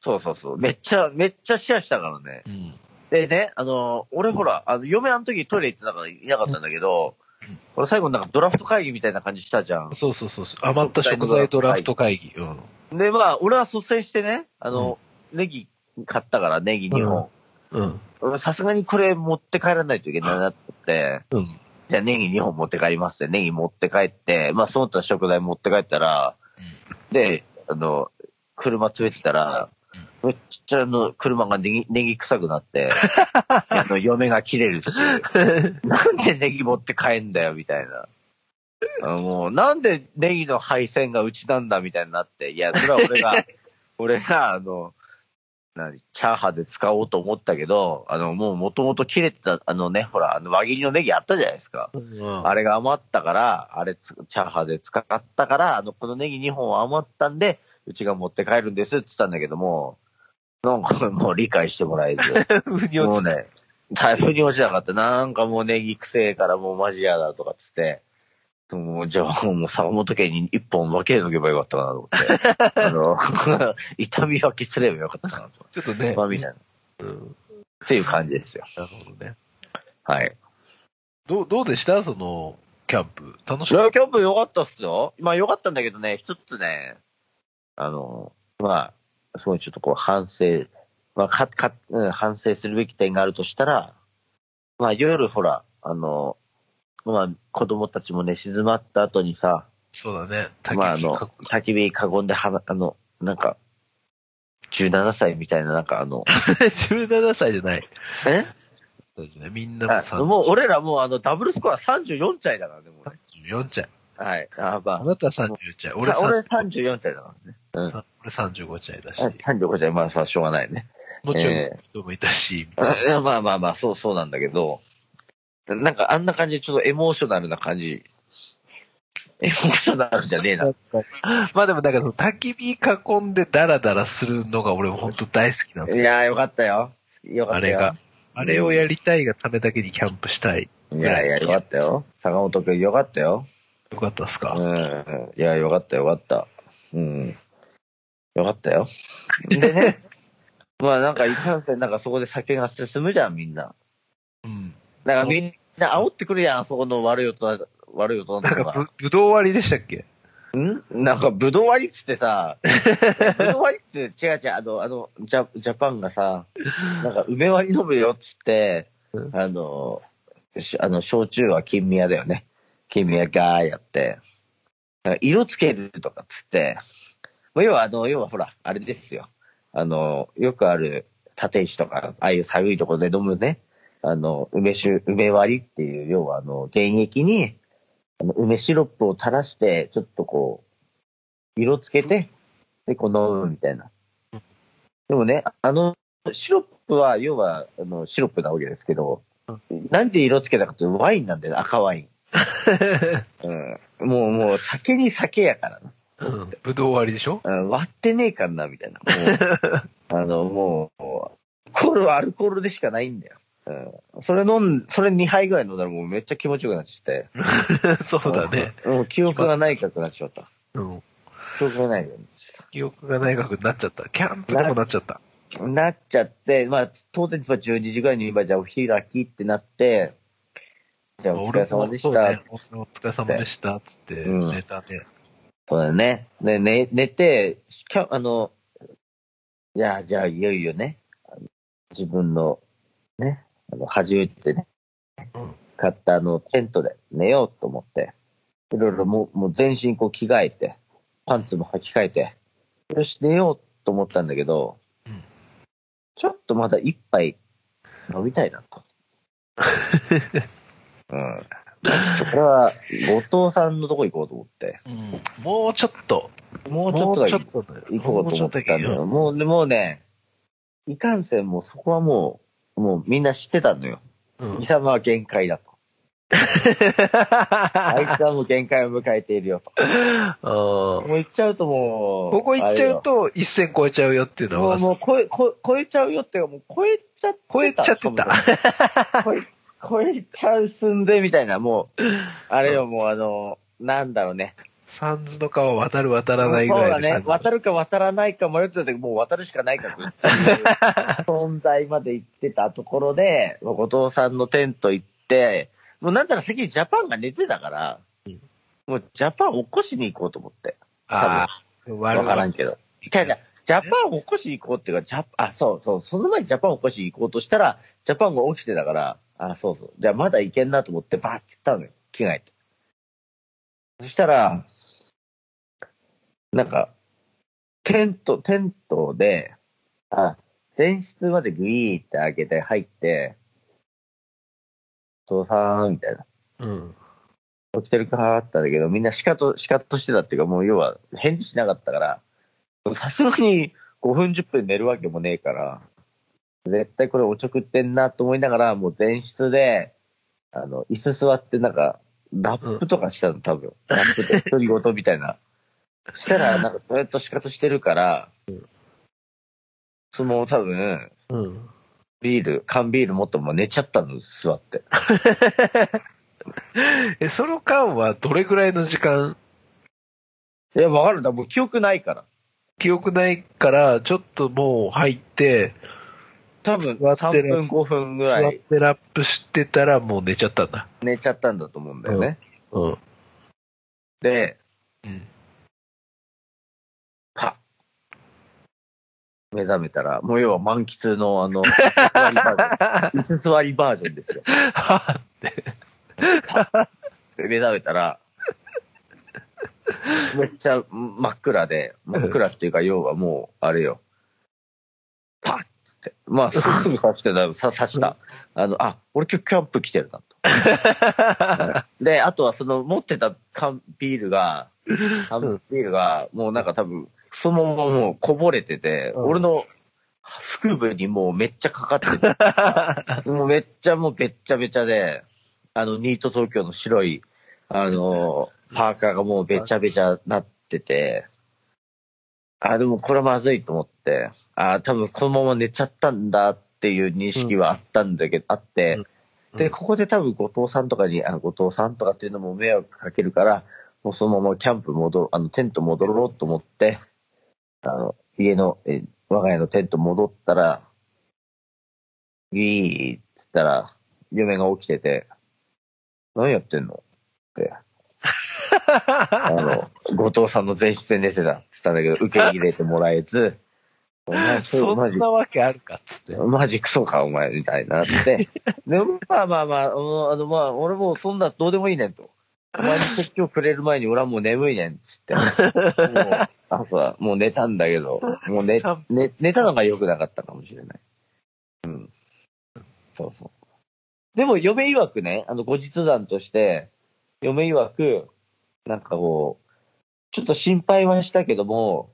そうそうそう。めっちゃ、めっちゃシェアしたからね。うん。でね、あの、俺ほら、あの、嫁あの時トイレ行ってたからいなかったんだけど、俺最後なんかドラフト会議みたいな感じしたじゃん。そうそうそうそう。余った食材ドラフト会議。うん。で、まあ、俺は率先してね、あの、ネギ買ったから、ネギ2本。うん。俺さすがにこれ持って帰らないといけないなって、うん。じゃあネギ2本持って帰りますって、ネギ持って帰って、まあその他食材持って帰ったら、で、あの、車連れてたら、めっちゃあの、車がネギ、ネギ臭くなって、あの、嫁が切れるっていう。なんでネギ持って帰んだよ、みたいな。あもう、なんでネギの配線がうちなんだ、みたいになって。いや、それは俺が、俺が、あの、何、チャーハンで使おうと思ったけど、あの、もう元々切れてた、あのね、ほら、あの輪切りのネギあったじゃないですか。うん。あれが余ったから、あれつ、チャーハンで使ったから、あの、このネギ2本余ったんで、うちが持って帰るんですって言ったんだけども、なんかもう理解してもらえず。腑に落ちもうね、台風に落ちなかった。なんかもうネギくせえからもうマジやだとかっつって。もうじゃあもう坂本家に一本分けとけばよかったかなと思って。あの、痛み分けすればよかったかなと。ちょっとね。まあみたいな。うん。っていう感じですよ。なるほどね。はい。どう、どうでした？その、キャンプ。楽しかっキャンプ良かったっすよ。まあ良かったんだけどね、一つね、あの、まあ、すごいちょっとこう反省、まあ、か、か、うん、反省するべき点があるとしたら、まあ夜ほら、あの、まあ子供たちもね、静まった後にさ、たそうだね。まああの、か焚き火囲んであの、なんか、17歳みたいな、なんかあの、17歳じゃない。え？そうですね。みんなももう俺らもうあの、ダブルスコア34歳だからね、もうね。34歳。はい。あ、まあ、あなたは34歳。俺俺さ34歳だからね。うん。俺35歳だし。35歳、まあ、まあしょうがないね。もちろんえ、人もいたし、みたいなあまあまあまあ、そうそうなんだけど、なんかあんな感じでちょっとエモーショナルな感じ。エモーショナルじゃねえな。まあでもなんかその焚き火囲んでダラダラするのが俺も本当大好きなんですよ。いやーよかったよ。よかったよ。あれが。あれをやりたいがためだけにキャンプしたい。いやいや、よかったよ。坂本くんよかったよ。よかったっすか、うん。いや、よかったよかった。うん。よかったよ。でね。まあなんかいかんせんなんかそこで酒が進むじゃん、みんな。うん。なんかみんな煽ってくるやん、そこの悪い大人、悪い大人なんとかか。ぶ、ぶどう割りでしたっけ？ん？なんか、ぶどう割りっつってさ、ぶどう割りって違う違う、あの、あの、ジャジャパンがさ、なんか、梅割り飲むよっつってう、あの、しあの、焼酎は金宮だよね。金宮ガーやって、色つけるとかっつって、まあ要はあの、要はほら、あれですよ。あの、よくある立石とか、ああいう寒いところで飲むね、あの、梅酒、梅割りっていう、要はあの、原液に、あの梅シロップを垂らして、ちょっとこう、色つけて、で、こう飲むみたいな。でもね、あの、シロップは、要は、あの、シロップなわけですけど、なんで色つけたかというとワインなんだよね、赤ワイン。うん。もう、もう、酒に酒やからな。うん。ぶどう割りでしょ？うん割ってねえかな、みたいな。もう、あの、もう、アルコールはアルコールでしかないんだよ。うん。それ飲ん、それ2杯ぐらい飲んだらもうめっちゃ気持ちよくなっちゃって。そうだね。うん。もう記憶がないかくなっちゃった。うん。記憶がないようにした。記憶がない額になっちゃった。キャンプでもなっちゃった。なっちゃって、まあ、当然、まあ12時ぐらいに今、じゃあお開きってなって、じゃあお疲れ様でした。お疲れ様でした。つって、うん寝たね。そうだね。で、寝、寝て、キャあの、いや、じゃあいよいよね、自分の、ね、あの、初めてね、うん買ったあの、テントで寝ようと思って、いろいろもう、もう全身こう着替えて、パンツも履き替えて、よし、寝ようと思ったんだけど、うんちょっとまだ一杯飲みたいなと。うん。ちょっとこれは、後藤さんのとこ行こうと思って。うん。もうちょっと。もうちょっと行こうと思ってたんだよ。もうもうね、もうね、いかんせんもうそこはもう、もうみんな知ってたのよ。うんイサムは限界だと。あいつはもう限界を迎えているよと。あもう行っちゃうともう。ここ行っちゃうと一線超えちゃうよっていうのはもう、もう超え超えちゃうよっていうか、もう超えちゃってた。超えちゃってた。超え、超えちゃう寸前みたいな、もう、あれよ、もうあの、なんだろうね。サンズの川渡る渡らないぐそうだね。渡るか渡らないか迷ってたけど、もう渡るしかないかと 存在まで行ってたところで、後藤さんのテント行って、もうなんたら先にジャパンが寝てたからうん、もうジャパン起こしに行こうと思って。ああ、わ悪からんけど。じゃあじゃあジャパン起こしに行こうっていうか、ジャあ、そうそう、その前にジャパン起こしに行こうとしたら、ジャパンが起きてたから、あ、そうそう。じゃあまだ行けんなと思ってバーって行ったのよ。着替えて。そしたら、なんか、テント、テントで、あ、前室までグイーって開けて入って、父さん、みたいな。うん。起きてるか？って言ったんだけど、みんなシカト、シカトしてたっていうか、もう要は返事しなかったから、さすがに5分10分寝るわけもねえから、絶対これおちょくってんなと思いながら、もう前室で、あの、椅子座ってなんか、ラップとかしたの、多分。ラップで独り言みたいな。したら、なんか、ずっとシカトしてるから、その多分、うん。ビール、缶ビール持ってもう寝ちゃったの、座って。え、その間はどれぐらいの時間、いや、わかるんだ。もう記憶ないから。記憶ないから、ちょっともう入って、多分、座って3る分、5分ぐ座っらいてラップしてたらもう寝ちゃったんだ。寝ちゃったんだと思うんだよね。うん。で、うん。パッ。目覚めたら、もう要は満喫のあの、椅子座りバージョン。ですよ。で目覚めたら、めっちゃ真っ暗で、真っ暗っていうか、要はもう、あれよ。まあ、すすぐ刺してた、さ刺した。あの、あ、俺今日キャンプ来てるなと。で、あとはその持ってた缶ビールが、缶ビールが、もうなんか多分、そのままもうこぼれてて、うん。俺の腹部にもうめっちゃかかってて、もうめっちゃもうべっちゃべちゃで、あの、ニート東京の白い、あの、パーカーがもうべちゃべちゃなってて、あ、でもこれまずいと思って、あ、多分このまま寝ちゃったんだっていう認識はあったんだけど、あって、で、ここで多分後藤さんとかに、あ後藤さんとかっていうのも迷惑かけるから、もうそのままキャンプ戻る、あの、テント戻ろうと思って、あの、家の、え我が家のテント戻ったら、ギーっつったら、嫁が起きてて、何やってんの？って。あの、後藤さんの前室で寝てたって言ったんだけど、受け入れてもらえず、お前そんなわけあるかっつって。マジクソか、お前、みたいになって。でも、まあまあまあ、あの、あのまあ、俺もうそんなどうでもいいねんと。お前に説教くれる前に俺はもう眠いねん、つって。もう、朝、もう寝たんだけど、もう寝、寝、寝たのが良くなかったかもしれない。うん。そうそう。でも、嫁曰くね、あの、後日談として、嫁曰く、なんかこう、ちょっと心配はしたけども、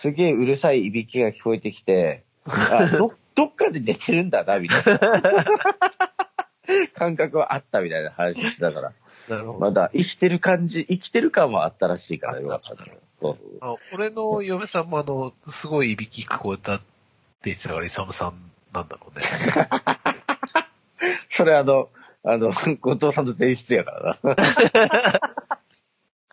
すげえうるさいいびきが聞こえてきて、あど、どっかで寝てるんだな、みたいな。感覚はあったみたいな話してたから。なるほど。まだ生きてる感じ、生きてる感はあったらしいからよかったあ俺の嫁さんもあの、すごいいびき聞こえたって言ってたから、イサムさんなんだろうね。それあの、あの、後藤さんと前室やからな。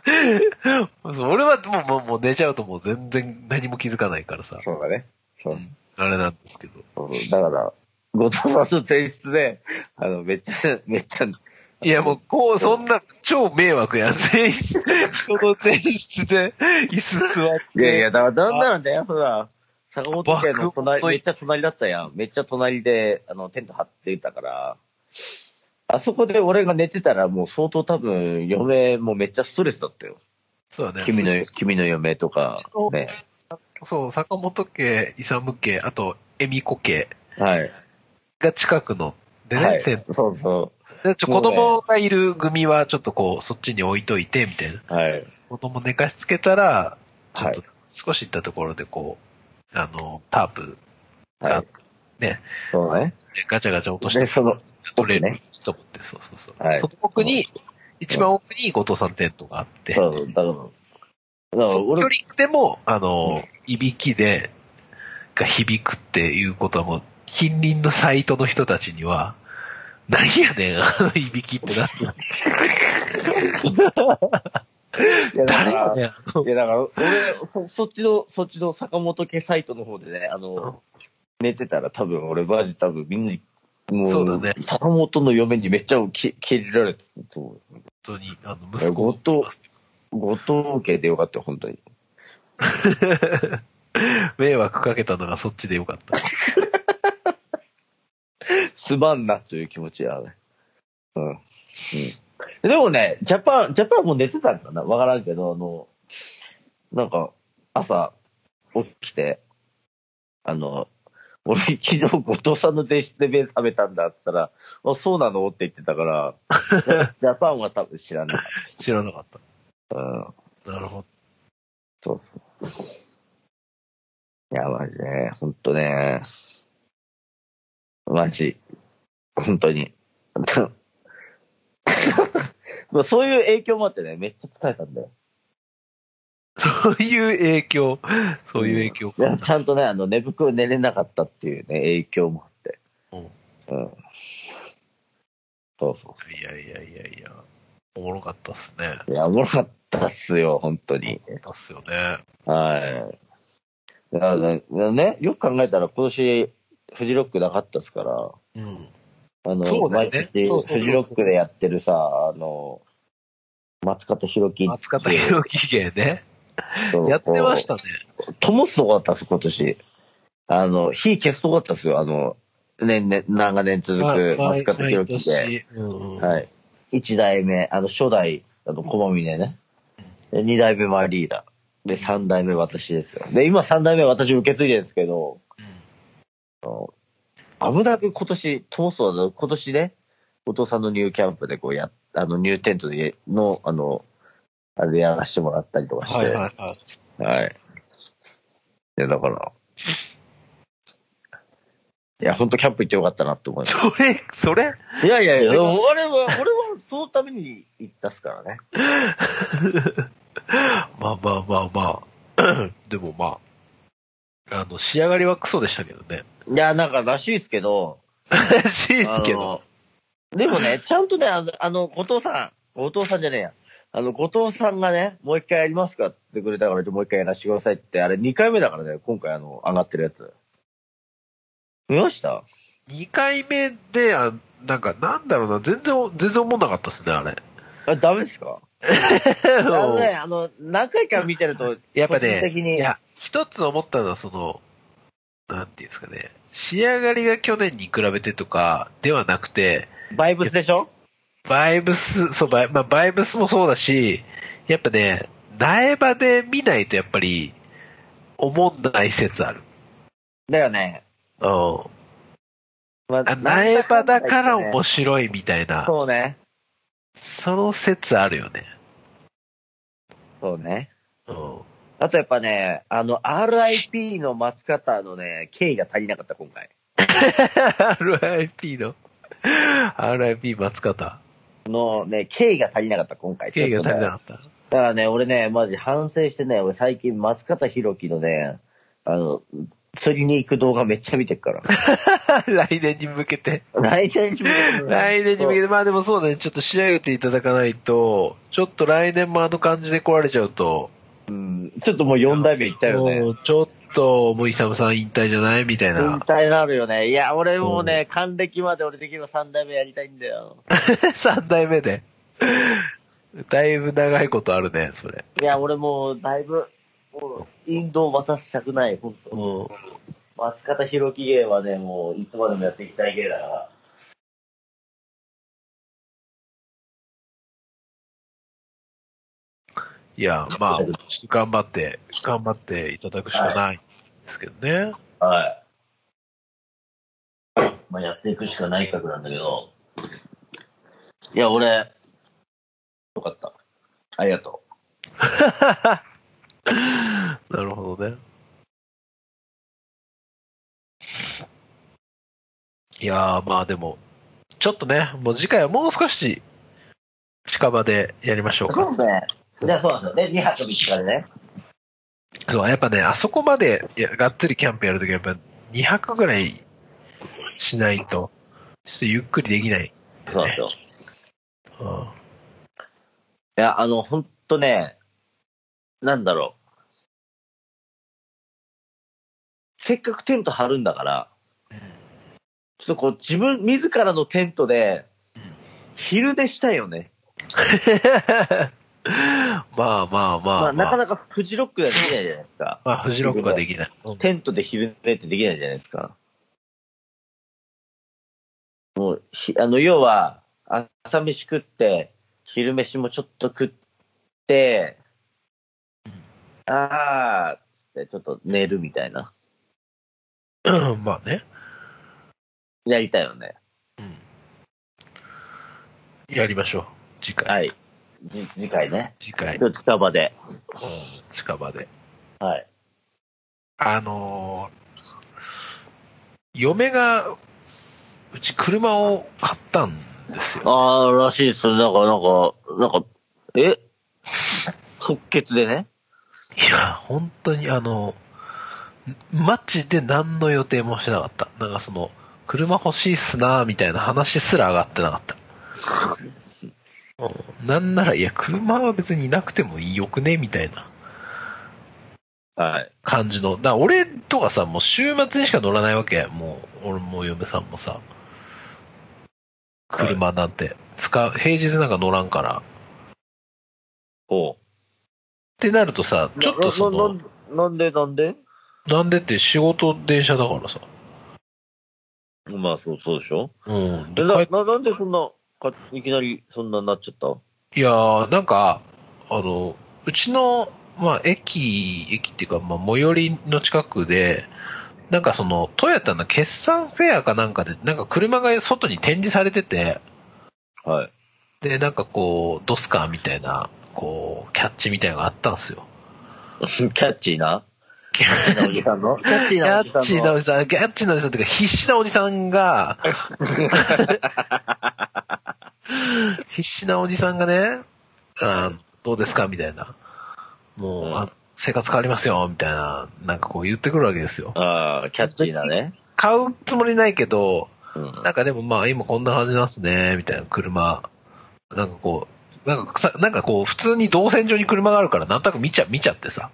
俺はもうもうもう寝ちゃうともう全然何も気づかないからさ。そうだね。そうう。んあれなんですけど。そうだから、後藤さんの前室で、あの、めっちゃ、めっちゃ、いやもう、こう、そんな超迷惑やん。全室、人の前室で椅子座って。いやいや、だから、なんならね、ほら、坂本家の隣、爆めっちゃ隣だったやん。めっちゃ隣で、あの、テント張ってたから、あそこで俺が寝てたら、もう相当多分、嫁もめっちゃストレスだったよ。そうだね。君の、君の嫁とか、ね。そう、坂本家、勇家、あと、恵美子家はい。が近くの、でね、はい店。そうそでちょ子供がいる組はちょっとこう、そっちに置いといて、みたいな。う。はい。子供寝かしつけたら、ちょっとは少し行ったところでこう、あの、タープがはい。ね、そうね。ガチャガチャ落としで、てその、取れるね。と思って、そうそうそう。はいその奥に、一番奥に後藤さんテントがあって、そう、だから、だから俺、離でも、あの、いびきで、が響くっていうことはもう、近隣のサイトの人たちには、なんやねん、あのいびきってなって。誰やねん。いや、だから、俺、そっちの、そっちの坂本家サイトの方でね、あの、寝てたら多分、俺マジ多分みんな、もう、そうだね坂本の嫁にめっちゃき切れられてたと思う。本当に、あの、息子後藤後藤家でよかったよ、本当に。迷惑かけたのがそっちでよかった。すまんなという気持ちやね。うん。うん。でもね、ジャパン、ジャパンも寝てたんかなわからんけど、あの、なんか、朝、起きて、あの、俺昨日後藤さんの電子で麺食べたんだって言ったら、あ、そうなの？って言ってたから、ジャパンは多分知らない。知らなかっうん。た。なるほそうそう。いや、マジね、ほんとね。マジ。本当に。まあそういう影響もあってね、めっちゃ疲れたんだよ。ど。そういう影響、そういう影響いやちゃんとね、あの、寝袋寝れなかったっていうね、影響もあって。うんうん。そうそうそいやいやいやいや、おもろかったっすね。う。いや、おもろかったっすよ、本当に。おもろかったっすよね。はい。だからね、ねよく考えたら今年、フジロックなかったっすから、うん。あの、そうね毎年フジロックでやってるさ、あの、松方弘樹。松方弘樹芸ね。やってましたね。ともすごかったっす、今年。あの、火消すとこだったっすよ、あの、年々、長年続く松方弘樹で。毎年うんうんはい。一代目、あの、初代、あの、駒峰ね。で二代目マリーダ。で、三代目私ですよ。で、今三代目私受け継いでるんですけど、危なく今年、トモスは今年ね、後藤さんのニューキャンプでこうや、あの、ニューテントでの、あの、あれでやらせてもらったりとかして、はいは。はいはい。いで、だから、いや、本当キャンプ行ってよかったなって思います。それ、それ？いやいやいや、俺は、俺はそのために行ったっすからね。まあまあまあまあ。でもまあ、あの、仕上がりはクソでしたけどね。いや、なんからしいですけど、らしいですけど。でもね、ちゃんとね、あの、あの後藤さん、後藤さんじゃねえや。あの、後藤さんがね、もう一回やりますかって言ってくれたから、もう一回やらせてくださいって、あれ2回目だからね、今回あの、上がってるやつ。見ました？2回目で、あなんか、なんだろうな、全然、全然思んなかったっすね、あれ。あダメですか？あのね、あの、何回か見てると、やっぱね、に。いや、一つ思ったのは、その、なんていうんですかね、仕上がりが去年に比べてとか、ではなくて、バイブスでしょ？バイブス、そう、バイ,、まあ、バイブスもそうだし、やっぱね、苗場で見ないとやっぱり、思んない説ある。だよね。うん。まあ苗場だから面白白いみたいな、そうね。その説あるよね。そうね。うん。あとやっぱね、あの、RIP の松方のね、敬意が足りなかった、今回。RIP の ?RIP 松方。のね、敬意が足りなかった、今回。経緯が足りなかった。だからね、俺ね、マジ反省してね、俺最近松方弘樹のね、あの、釣りに行く動画めっちゃ見てるから。来年に向けて。来年に向けて来年に向けて、まあでもそうね、ちょっと仕上げていただかないと、ちょっと来年もあの感じで来られちゃうと、うん、ちょっともう4代目行ったよね。もうちょっと、もうイサムさん引退じゃない？みたい引な。退になるよね。いや、俺もうね、還暦まで俺できれば3代目やりたいんだよ。三代目で？だいぶ長いことあるね、それ。いや、俺もうだいぶ、もう、インドを渡したくない、本当もう、松方弘樹芸はね、もう、いつまでもやっていきたい芸だから。いや、まあ、頑張って、頑張っていただくしかないんですけどね。はい。まあ、やっていくしかない額なんだけど。いや、俺、よかった。ありがと なるほどね。いやー、まあでも、ちょっとね、もう次回はもう少し近場でやりましょうう。か。ですね。じゃあそうなんですよね。2泊3日でね。そう、やっぱね、あそこまでいやがっつりキャンプやるときはやっぱ2泊ぐらいしないと、ちょっとゆっくりできない。そうなんですよ。うんいや、あの、ほんとね、なんだろう。せっかくテント張るんだから、ちょっとこう自分、自らのテントで、昼寝したいよね。まあまあままあ、まあ、あ、なかなかフジロックではできないじゃないですか。まあ、フジロックはできない。うんテントで昼寝ってできないじゃないですか。もう、ひあの、要は、あ朝飯食って、昼飯もちょっと食って、あー、つってちょっと寝るみたいな。うんまあね。やりたいよね。やりましょう。次回。はい。じ次回ね。次回ち。ょっと近場で。うん近場で。はい。あのー嫁が、うち車を買ったんですよ。あー、らしいです。なんか、なんか、なんか、え？即決でね？いや、本当にあの、マジで何の予定もしてなかった。なんかその、車欲しいっすなみたいな話すら上がってなかった。うんなんなら、いや、車は別にいなくてもよくね？みたいなはい。感じの。だ俺とかさ、もう週末にしか乗らないわけ。もう、俺も嫁さんもさ、車なんて、使う、平日なんか乗らんから。っほてなるとさ、う。ちょっとその、な、んでなんでなんでって仕事電車だからさ。まあ、そう、そうでしょうん。え、な、な、なんで？そんな、かいきなりそんなになっちゃった？いやー、なんか、あの、うちの、まあ、駅、駅っていうか、まあ、最寄りの近くで、なんかその、トヨタの決算フェアかなんかで、なんか車が外に展示されてて、はい。で、なんかこう、ドスカーみたいな、こう、キャッチみたいなのがあったんですよ。キャッチーな？キャッチーなおじさんの？キャッチキャーなおじさんの？ッチーなおじさん、キャッチーなおじさんっていうか、必死なおじさんが、必死なおじさんがね、あどうですかみたいな。もう、うんあ生活変わりますよ、みたいな、なんかこう言ってくるわけですよ。ああ、キャッチーなね。買うつもりないけど、うん。なんかでもまあ今こんな感じなんすね、みたいな車。なんかこう、なんかさ、なんかこう、普通に動線上に車があるから、なんとなく見ちゃ、見ちゃってさ。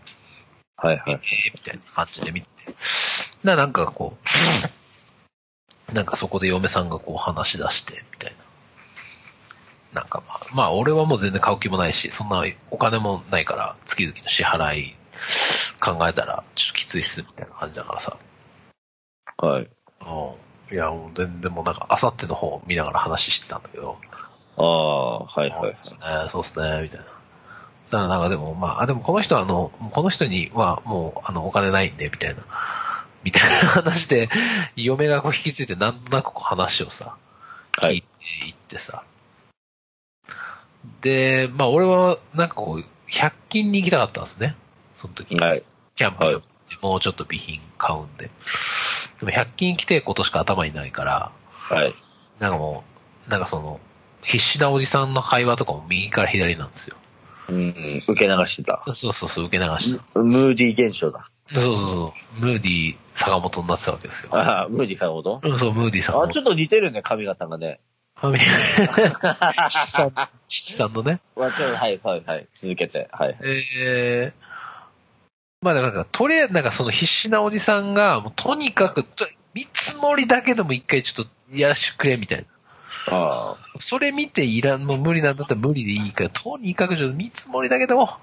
はいはい。えーみたいな感じで見て。な、なんかこう、なんかそこで嫁さんがこう話し出して、みたいな。なんかまあ、まあ俺はもう全然買う気もないし、そんなお金もないから、月々の支払い考えたら、ちょっときついっす、みたいな感じだからさ。はい。うん。いや、もう全然もうなんか、あさっての方を見ながら話してたんだけど、ああ、はいはいそうで。すね、そうっすね、みたいな。たらなんかでも、まあ、あ、でもこの人はあの、この人にはもう、あの、お金ないんで、みたいな。みたいな話で、嫁がこう引き継いでなんとなくこう話をさ、はい聞いていってさ。で、まあ俺はなんかこう、100均に行きたかったんですね。その時。はい。キャンプはいでもうちょっと備品買うんで。でも100均来てえことしか頭にないから、はい。なんかもう、なんかその、必死なおじさんの会話とかも右から左なんですよ。うん、受け流してた。そうそうそう、受け流した。ムーディー現象だ。そうそうそう、ムーディー坂本になってたわけですよ。ああ、ムーディーさんのことうん、そう、ムーディー坂あ、本。ちょっと似てるね、髪型がね。ファミリー、父さん、父さんのね。はいはいはい。続けて。はい。えー、まあなんか、とりあえずなんかその必死なおじさんが、もうとにかく、と見積もりだけでも一回ちょっとやらしてくれみたいな。あそれ見ていらん、もう無理なんだったら無理でいいから、とにかくちょっと見積もりだけでも、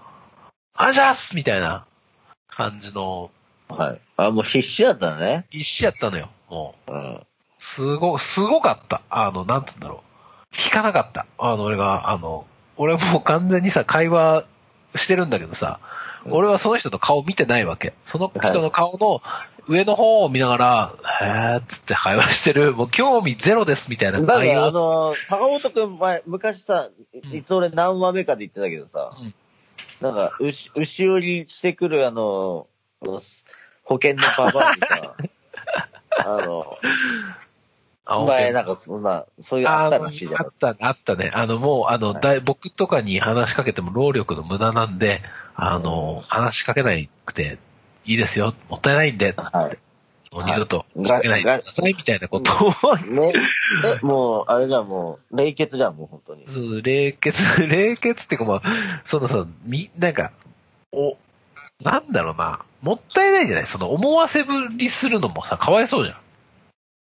あじゃーすみたいな感じの、あ。はい。あ、もう必死だったね。必死やったのよ。もう、うん。すご、すごかった。あの、なんつうんだろう。聞かなかった。あの、俺が、あの、俺もう完全にさ、会話してるんだけどさ、俺はその人の顔見てないわけ。その人の顔の上の方を見ながら、へーっつって会話してる、もう興味ゼロですみたいなだから、あ。の、坂本くん前、昔さ、いつ俺何話目かで言ってたけどさ、うんなんか、牛、牛売りしてくるあの、保険のババアにさ、あの、あ前なんかそんな、そういうあったらしいじゃんあ。った、あったね。あの、もう、あの、だい僕とかに話しかけても労力の無駄なんで、あの、話しかけなくていいですよ。もったいないんで、はい。もう二度と仕掛けないでくださいみたいなことを、ね、え、もう、あれじゃん、もう、冷血じゃん、もう本当に。そう冷血、冷血っていうかまあ、そのさ、み、なんか、お、なんだろうな、もったいないじゃないその思わせぶりするのもさ、かわいそうじゃん。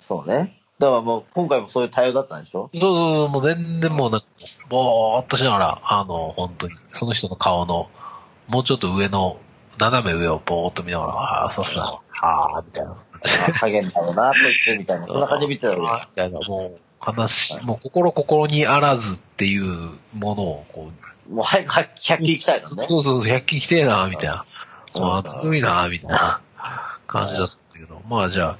そうね。だからもう、今回もそういう対応だったんでしょそうそうそう、もう全然もうなんか、ぼーっとしながら、あの、本当に、その人の顔の、もうちょっと上の、斜め上をぼーっと見ながら、ああ、そうっすな、はあ、みたいな。励んだろうな、と言って、みたいな。そんな感じで見てたみたいな、もう、話、もう心心にあらずっていうものを、こう、もう、早く100均行きたいのね。そうそうそう、100均来てえな、みたいな。うんああ、遠いな、みたいな感じだったけど、まあじゃあ、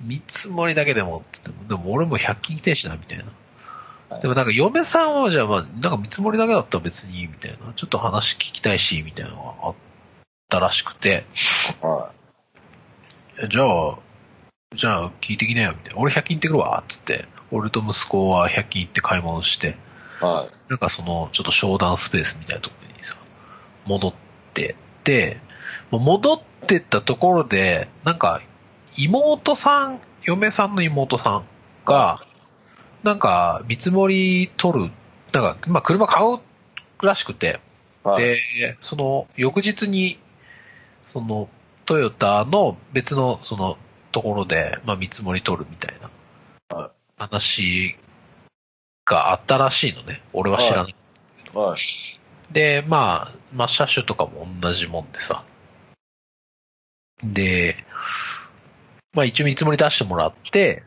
見積もりだけでも、でも俺も100均来てえしな、みたいな。はいでもなんか嫁さんはじゃあまあ、なんか見積もりだけだったら別にいいみたいな。ちょっと話聞きたいし、みたいなのがあったらしくて、はじゃあ、じゃあ聞いてきなよ、みたいな。俺100均行ってくるわ、つって。俺と息子は100均行って買い物して、い。はい。なんかその、ちょっと商談スペースみたいなところにさ、戻ってって、戻ってったところで、なんか、妹さん、嫁さんの妹さんが、なんか、見積もり取る、なんか、まあ、車買うらしくて、はい。で、その、翌日に、その、トヨタの別の、その、ところで、まあ、見積もり取るみたいなはい、話があったらしいのね。俺は知らない。はい。で、まあ、まあ、車種とかも同じもんでさ。で、まあ一応見積もり出してもらって、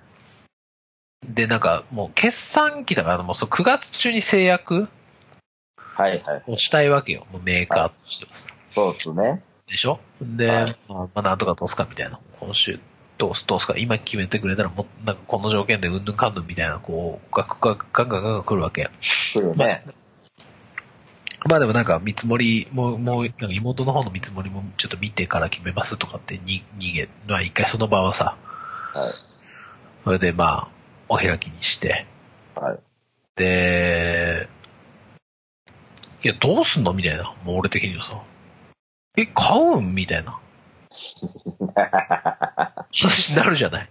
で、なんかもう決算期だから、もうそう9月中に制約はい。はい。をしたいわけよ。メーカーとしてはさ。そうですね。でしょ？で、はいまあ、まあなんとか通すかみたいな。今週通す通すか、今決めてくれたらもう、なんかこの条件でうんぬんかんぬんみたいな、こう、ガクガクガンガンガンガン来るわけ。来るよね。まあでもなんか見積もりも、もう、なんか妹の方の見積もりもちょっと見てから決めますとかってに逃げ、まあ一回その場はさ、はい。それでまあ、お開きにして、はい。で、いや、どうすんのみたいな。もう俺的にはさ。え、買うんみたいな 話になるじゃない。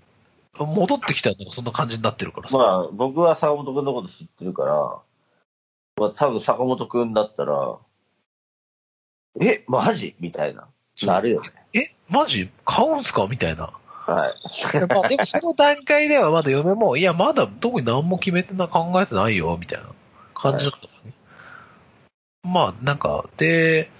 戻ってきたらそんな感じになってるからさ。まあ、僕は坂本くんのこと知ってるから、まあ、多分坂本くんだったら、え、マジ？みたいな。なるよね。え、マジ？買うんすか？みたいな。はい。まあでもその段階ではまだ嫁も、いや、まだ特に何も決めてな、考えてないよ、みたいな感じだったのね。まあ、なんか、で、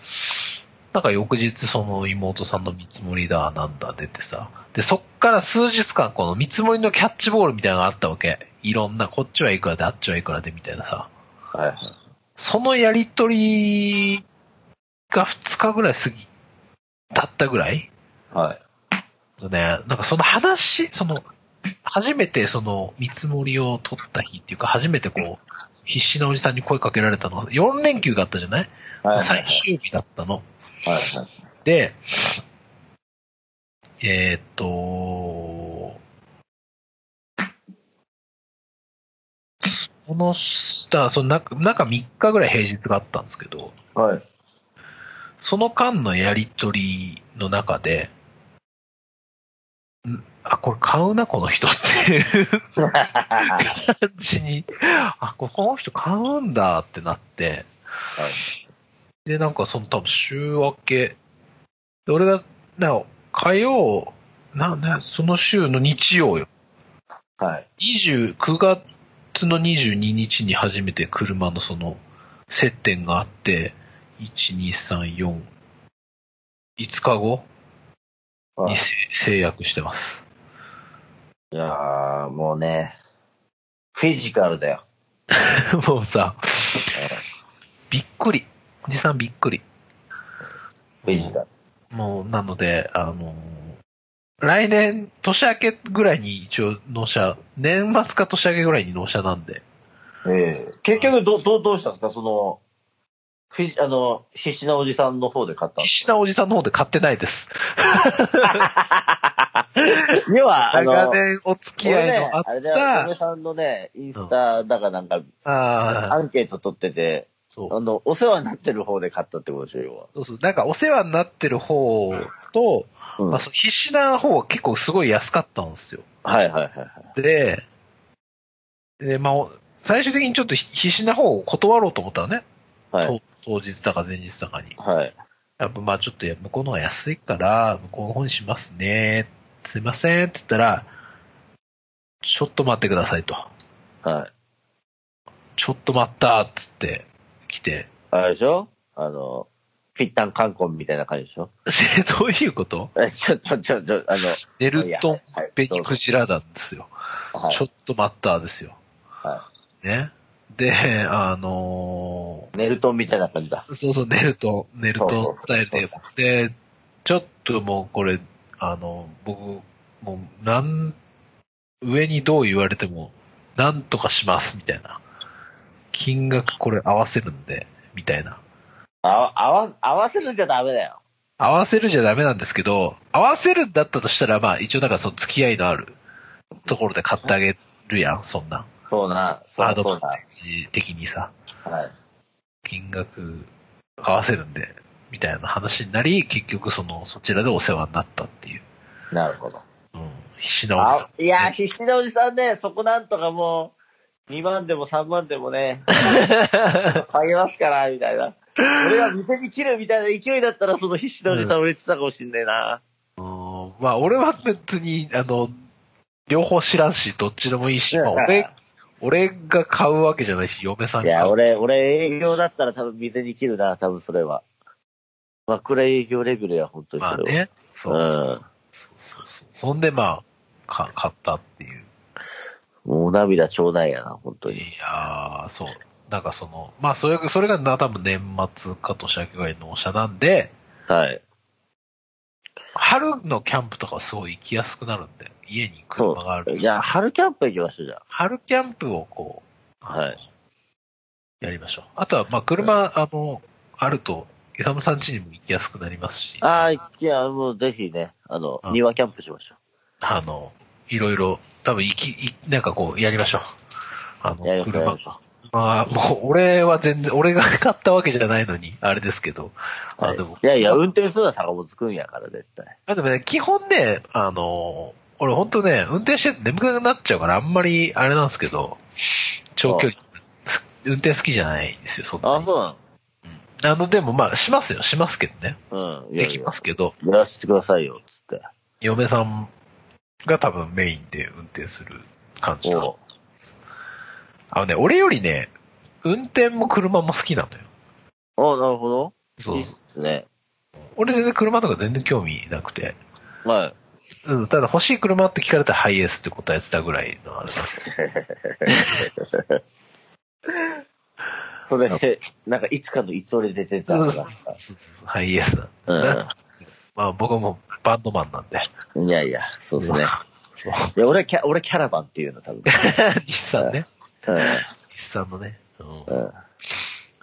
なんか翌日その妹さんの見積もりだ、なんだ出てさ。で、そっから数日間この見積もりのキャッチボールみたいなのがあったわけ。いろんな、こっちはいくらで、あっちはいくらで、みたいなさ。はい。そのやりとりが2日ぐらい過ぎ、たったぐらい？はい。ね、なんかその話、その、初めてその見積もりを取った日っていうか、初めてこう、必死なおじさんに声かけられたのが、4連休があったじゃない、はい。最終日だったの。はい。はい。で、えーっと、その下、その中、中3日ぐらい平日があったんですけど、はい。その間のやりとりの中で、ん？あ、これ買うな、この人っていう感じに、あ、ここの人買うんだってなって、で、なんかその多分週明け、で俺が、な、火曜、な、な、その週の日曜よ。はい。20、9月の22日に初めて車のその接点があって、1、2、3、4、5日後はいにせ制約してます。いやー、もうね、フィジカルだよ。もうさ、びっくり。じさんびっくり。ベジだ。もう、なので、あの、来年、年明けぐらいに一応納車、年末か年明けぐらいに納車なんで、ええ結局、ど、どう、どうしたんですか？その、ふいあの、必死なおじさんの方で買った必す死なおじさんの方で買ってないです。か 要は、あの、長年お付き合いのあっ俺ねあれさんのね、インスタだかなんか、ああ、アンケート取ってて、そうあ。の、お世話になってる方で買ったってことでしょ、要は。そうそう。なんかお世話になってる方と、うんまあ、その必死な方は結構すごい安かったんですよ。はいはいはいはい。で、で、まあ、お最終的にちょっと必死な方を断ろうと思ったのね。はい。当当日だか前日だかに。はい。やっぱまあちょっと向こうの方が安いから、向こうの方にしますね。すいませんって言ったら、ちょっと待ってくださいと。はい。ちょっと待ったっつって来て、あれでしょ？あの、ピッタンカンコンみたいな感じでしょ？えどういうこと？え、ちょ、ちょ、ちょ、ちょ、あの、ネルトンはいベニクジラなんですよ。はいちょっと待ったですよ。はね。で、あのい。ネルトンみたいな感じだ。ーそうそう、ネルトン、ネルトンスタイルで、で、ちょっともうこれ、あの、僕、もう、なん、上にどう言われても、なんとかします、みたいな。金額これ合わせるんで、みたいな。あわ、合わ、合わせるんじゃダメだよ。合わせるじゃダメなんですけど、合わせるんだったとしたら、まあ一応なんかその付き合いのあるところで買ってあげるやん、そんな。そうな、そうそうだ。パッケージ的にさ、はい。金額合わせるんで、みたいな話になり、結局その、そちらでお世話になったっていう。なるほど。うん。必死なおじさあ、いや、必死なおじさんね、そこなんとかもう、2万でも3万でもね、あげますから、みたいな。俺が店に切るみたいな勢いだったら、その必死なおじさん売れてたかもしんねえな。ん。うん。まあ俺は別に、あの、両方知らんし、どっちでもいいし、まあ俺、俺が買うわけじゃないし、嫁さんいや。俺、俺営業だったら多分店に切るな、多分それは。枕営業レベルや、本当に。まあね。そうそうそうそうそう。そんでまあ、か、買ったっていう。もう涙ちょうだいやな、本当に。いやー、そう。なんかその、まあそれ、それがな、多分年末か年明けぐらいの納車なんで、はい。春のキャンプとかはすごい行きやすくなるんで、家に車がある。じゃあ、春キャンプ行きましょう、じゃ春キャンプをこう、あ。はい。やりましょう。あとは、まあ車、あの、あると、イサムさん家にも行きやすくなりますし、ああ、いや、もうぜひね、あの、うん庭キャンプしましょあの、いろいろ、多分行き、いなんかこう、やりましょう。あう。やりの、ましょうやり車ましょまあ、もう、俺は全然、俺が買ったわけじゃないのに、あれですけど。はいでも、いやいや、運転するのは坂本くんやから、絶対。あでもね、基本ね、あの、俺ほんとね、運転してて眠くなっちゃうから、あんまり、あれなんですけど、長距離、運転好きじゃないんですよ、そんなあ、に。そうなあの、でもまあ、しますよ、しますけどね。のうん。いやできいやますけど、やらせてくださいよ、つって。嫁さんが多分メインで運転する感じなのあのね、俺よりね、運転も車も好きなのよ。おなるほど。そいういっすね。俺全然車とか全然興味なくて。はい。うん、ただ欲しい車って聞かれたらハイエースって答えてたぐらいのあれだそれ、なんかいつかのいつ俺出てたからさ。ハイエースなんだ。まあ僕もバンドマンなんで。うん。いやいや、そうですね。そう。いや、俺キャ、俺キャラバンっていうの、多分。日産ね。うん。日産のね。うん。うん。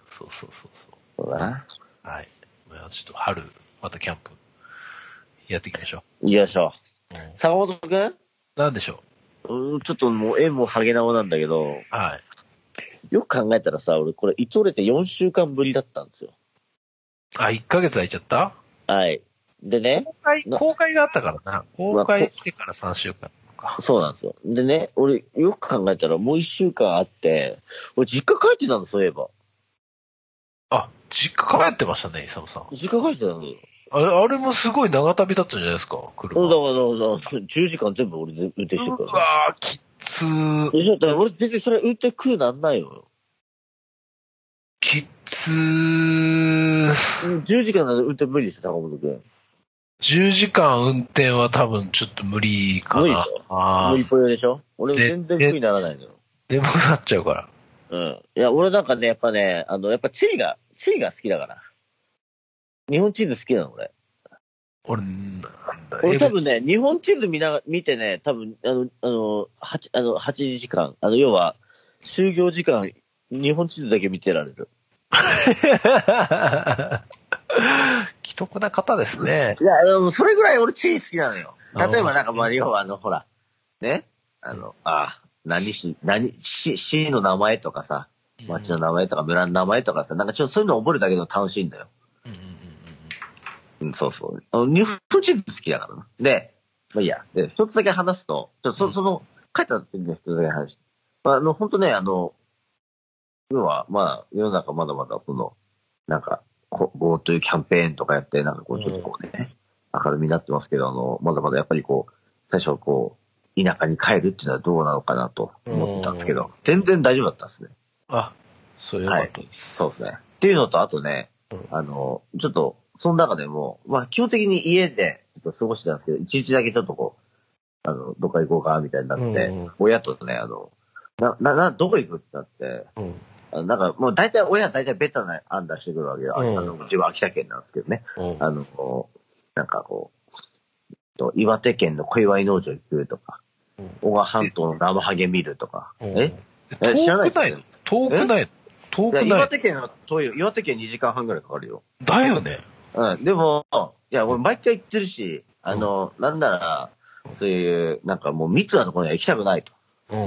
そうそうそうそそうだな。う。はい。まあちょっと春、またキャンプ、やっていきましょ行きましょう。うんう。坂本くんなんでしょう？ん、ちょっともう絵もハゲ直なんだけど、う。はい。よく考えたらさ、俺これ、いつ折れて4週間ぶりだったんですよ。あ、1ヶ月空いちゃった？はい。でね、公開、な公開があったからな。公開してから3週間か。そうなんですよ。でね、俺、よく考えたらもう1週間あって、俺実家帰ってたんだ、そういえば。あ、実家帰ってましたね、イサムさん。実家帰ってたんだよ。あれ、あれもすごい長旅だったじゃないですか、車。だから、だから、10時間全部俺で運転してるうから。わー、きつー。でしょ？だから俺別にそれ運転食うなんないよ。きつー。10時間なんで運転無理ですよ、高本くん。10時間運転は多分ちょっと無理かな。無理でしょ？あー無理ぽよでしょ？俺で全然苦にならないのよ。眠くなっちゃうから。うん。いや、俺なんかね、やっぱね、あの、やっぱチリが地理が好きだから。日本地図好きなの、俺。俺、なんだ、俺多分ね、日本地図見な、見てね、多分、あの、あの、8、あの、8時間、あの、要は、就業時間、日本地図だけ見てられる。既得な方ですね。いや、でもそれぐらい俺地理好きなのよ。例えばなんか、まあ、要はあの、ほら、ね、あの、あ、何市、何、市、市の名前とかさ、町の名前とか村の名前とかさ、なんかちょっとそういうの覚えるだけでも楽しいんだよ。うんそうそう。あの、日本地図好きだからな。で、まあいいや。で、一つだけ話すと、ちょっとそ、うんその、書いた時の一つだけ話あ、あの、本当ね、あの、要は、まあ、世の中まだまだ、その、なんか、こ GoTo キャンペーンとかやって、なんかこう、ちょっとこうね、明るみになってますけど、あの、まだまだやっぱりこう、最初こう、田舎に帰るっていうのはどうなのかなと思ってたんですけど、全然大丈夫だったんですね。あ、それよかったです。そうですね。っていうのと、あとねうん、あの、ちょっと、その中でも、まあ、基本的に家でちょっと過ごしてたんですけど、一日だけちょっとこう、あの、どっか行こうか、みたいになって、うん親とね、あの、な、な、な、どこ行くってなって、うん。なんか、もう大体、親は大体ベタな案出してくるわけよ。うんあの自分秋田県なんですけどね。うん。あの、こうなんかこう、と岩手県の小祝農場行くとか、うん小川半島の生ハゲ見るとか、え？遠え知らない？くない？の遠くない？遠くない？岩手県は遠いよ。岩手県2時間半ぐらいかかるよ。だよね。うん、でも、いや、俺毎回行ってるし、あの、なんなら、そういう、なんかもう密なところには行きたくないと。うん。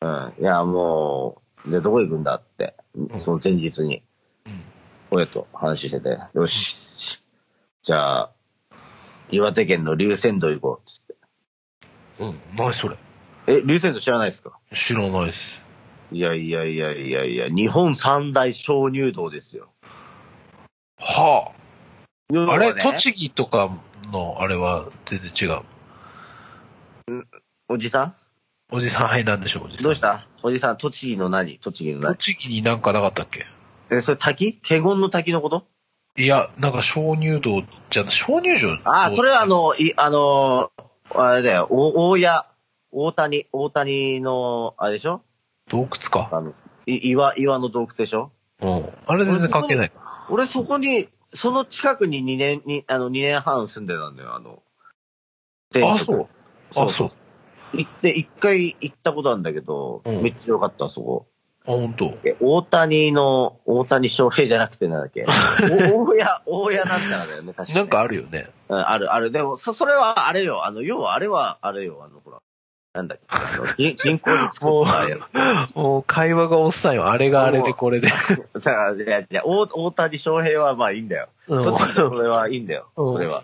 うん。いや、もう、で、どこ行くんだって、んその前日に、うん親と話してて、よし、じゃあ、岩手県の龍泉洞行こう、つって。うん。何それ？え、龍泉洞知らないですか？知らないです。いやいやいやいやいや、日本三大鍾乳洞ですよ。はあ。あれ、栃栃木とかのあれは全然違う。おじさん？おじさん、はい、なんでしょう、おじさん。どうした？おじさん、栃木の何？栃木の何？栃木になんかなかったっけ？え、それ滝？華厳の滝のこと？いや、なんか鍾乳洞じゃな、鍾乳洞ああ、それはあ、の、い、あの、あれだよ、お大谷、大谷、大谷の、あれでしょ？洞窟か。あの、い岩、岩の洞窟でしょ？うん。あれ全然関係ない。俺そこに、その近くに2年、に、あの、2年半住んでたんだよ、あの。あ、そう。あ、そう。行って、一回行ったことあるんだけど、うんめっちゃ良かった、そこ。あ、本当。え大谷の、大谷翔平じゃなくてなんだっけ？お大谷、大谷なんだよね、確かに、なんかあるよね。うん、ある、ある。でも、そ、それはあれよ。あの、要はあれは、あれよ。あの、ほら。なんだっけ？あの、人人工に作ったやつ。もう会話がおっさんよ。あれがあれでこれで。だから、いや、いや、大大谷翔平はまあいいんだよ。うんとそれはいいんだよ。うんそれは。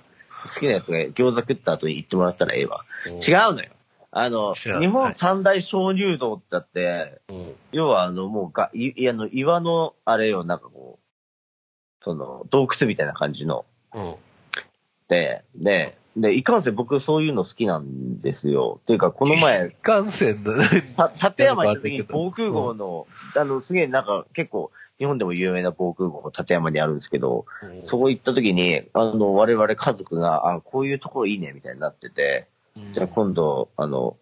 好きなやつが餃子食った後に言ってもらったらええわ。違うのよ。あの、日本三大鍾乳洞ってあって、うん。要はあの、もうが、い、いあの、岩の、あれよ、なんかこう、その、洞窟みたいな感じの、うん。で、で、で、いかんせん僕そういうの好きなんですよ。っていうか、この前、幹線だ。た立山行った時に防空壕の、あの、すげえなんか結構、日本でも有名な防空壕、立山にあるんですけど、そこ行った時に、あの、我々家族が、あ、こういうところいいね、みたいになってて、じゃあ今度、あの、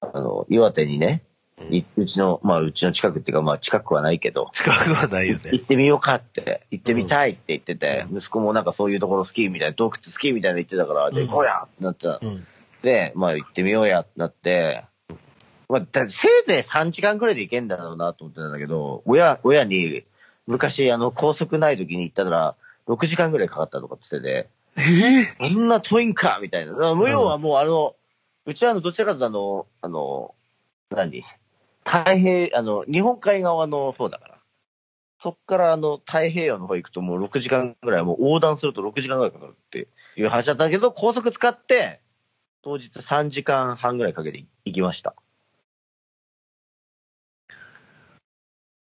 あの、岩手にね、いうちの、まあ、うちの近くっていうか、まあ、近くはないけど、近くはないよ行っね。てみようかって、行ってみたいって言ってて、う息子もなんかそういうところ好きみたいな、洞窟好きみたいな言ってたから、で、うん。行こうやってなった。うん。で、まあ行ってみようやってなって、まあ、だせいぜい3時間くらいで行けんだろうなと思ってたんだけど、親、親に、昔あの、高速ない時に行ったら、6時間くらいかかったとかって言ってて、ええこんな遠いんかみたいな。無用はもうあの、うちはあの、どちらかというとあの、あの、何？太平、あの、日本海側の方だから。そっからあの、太平洋の方行くともう6時間ぐらい、もう横断すると6時間ぐらいかかるっていう話だったけど、高速使って、当日3時間半ぐらいかけて行きました。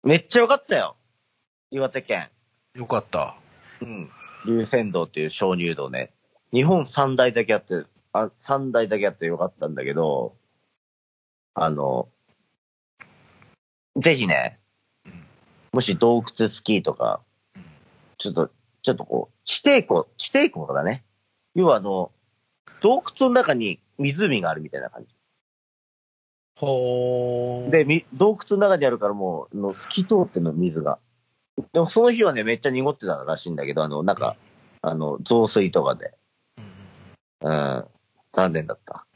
めっちゃ良かったよ。岩手県。よかった。うん。龍泉洞っていう鍾乳洞ね。日本三大だけあって、あ、三大だけあってよかったんだけど、あの、ぜひねうん、もし洞窟スキーとかうん、ちょっと、ちょっとこう、地底湖、地底湖だね。要はあの、洞窟の中に湖があるみたいな感じ。ほー。で、み洞窟の中にあるからもう、の透き通ってんの水が。でもその日はね、めっちゃ濁ってたらしいんだけど、あの、なんか、あの、増水とかで。うん。残念だった。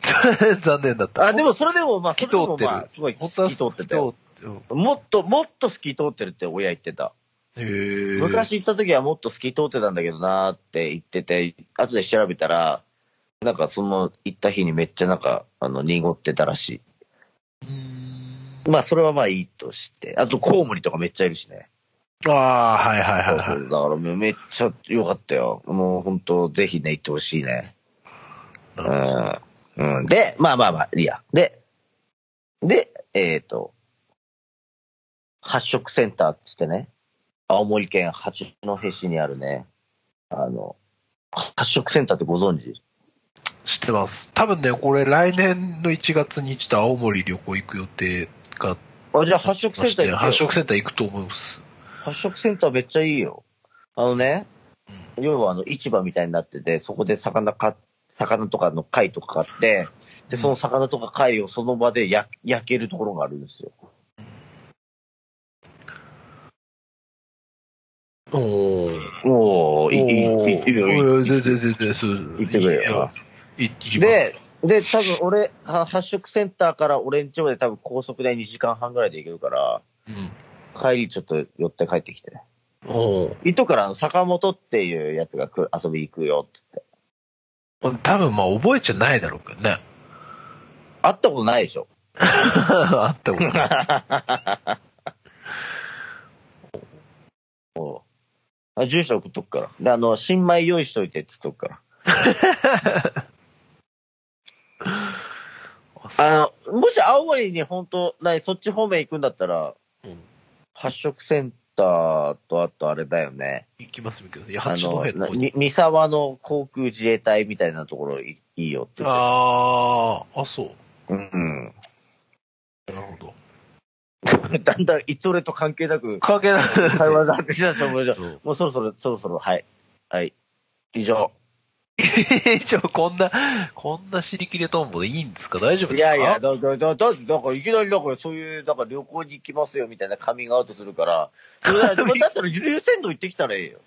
残念だった。あ、でもそれでも、まあ、透き通ってるすごい透き通ってたよ。透き通っもっと、もっと透き通ってるって親言ってた。てへえ。昔行った時はもっと透き通ってたんだけどなーって言ってて、後で調べたら、なんかその行った日にめっちゃなんか、あの、濁ってたらしうーんい。まあ、それはまあいいとして。あと、コウモリとかめっちゃいるしね。ああ、はいはいはいはい。だからめっちゃ良かったよ。もう本当ぜひね、行ってほしいね。うん。うん。で、まあまあまあ、いいや。で、で、えっ、と、発色センターっつってね、青森県八戸市にあるね、あの、発色センターってご存知？知ってます。多分ね、これ来年の1月にちょっと青森旅行行く予定があ、じゃあ発色センター行くよ発色センター行くと思います。発色センターめっちゃいいよ。あのね、要はあの市場みたいになってて、そこで魚か、魚とかの貝とか買って、で、その魚とか貝をその場で焼焼けるところがあるんですよ。おー。もう、いい、いい、いい、いいよいいよおー全然全然、そう。行ってくれよいい行きます。で、で、多分俺、は発色センターから俺ん家まで多分高速で2時間半ぐらいで行けるから、うん。帰りちょっと寄って帰ってきて。おー行っとくから、坂本っていうやつが来る遊び行くよ、つって。多分まあ覚えちゃないだろうけどね。会ったことないでしょ。あったことない。もうあ住所送っとくから。で、あの、新米用意しといてって言っとくから。あの、もし青森に本当、なに、そっち方面行くんだったら、うん発色センターと、あとあれだよね。行きますけど、いや、あの、三沢の航空自衛隊みたいなところいいいよって。ああ、あ、そう。うん。なるほど。だんだん、いつ俺と関係なく、関係ない。会話が発生したと思うじゃんそうもうそろそろ、そろそろ、はい。はい。以上。ちょ、こんな、こんな尻切れトンボでいいんですか？大丈夫ですか？いやいや、だ、だ、だ、だ、だからいきなり、だからそういう、だから旅行に行きますよみたいなカミングアウトするから、だでもだったら流線道行ってきたらええよ。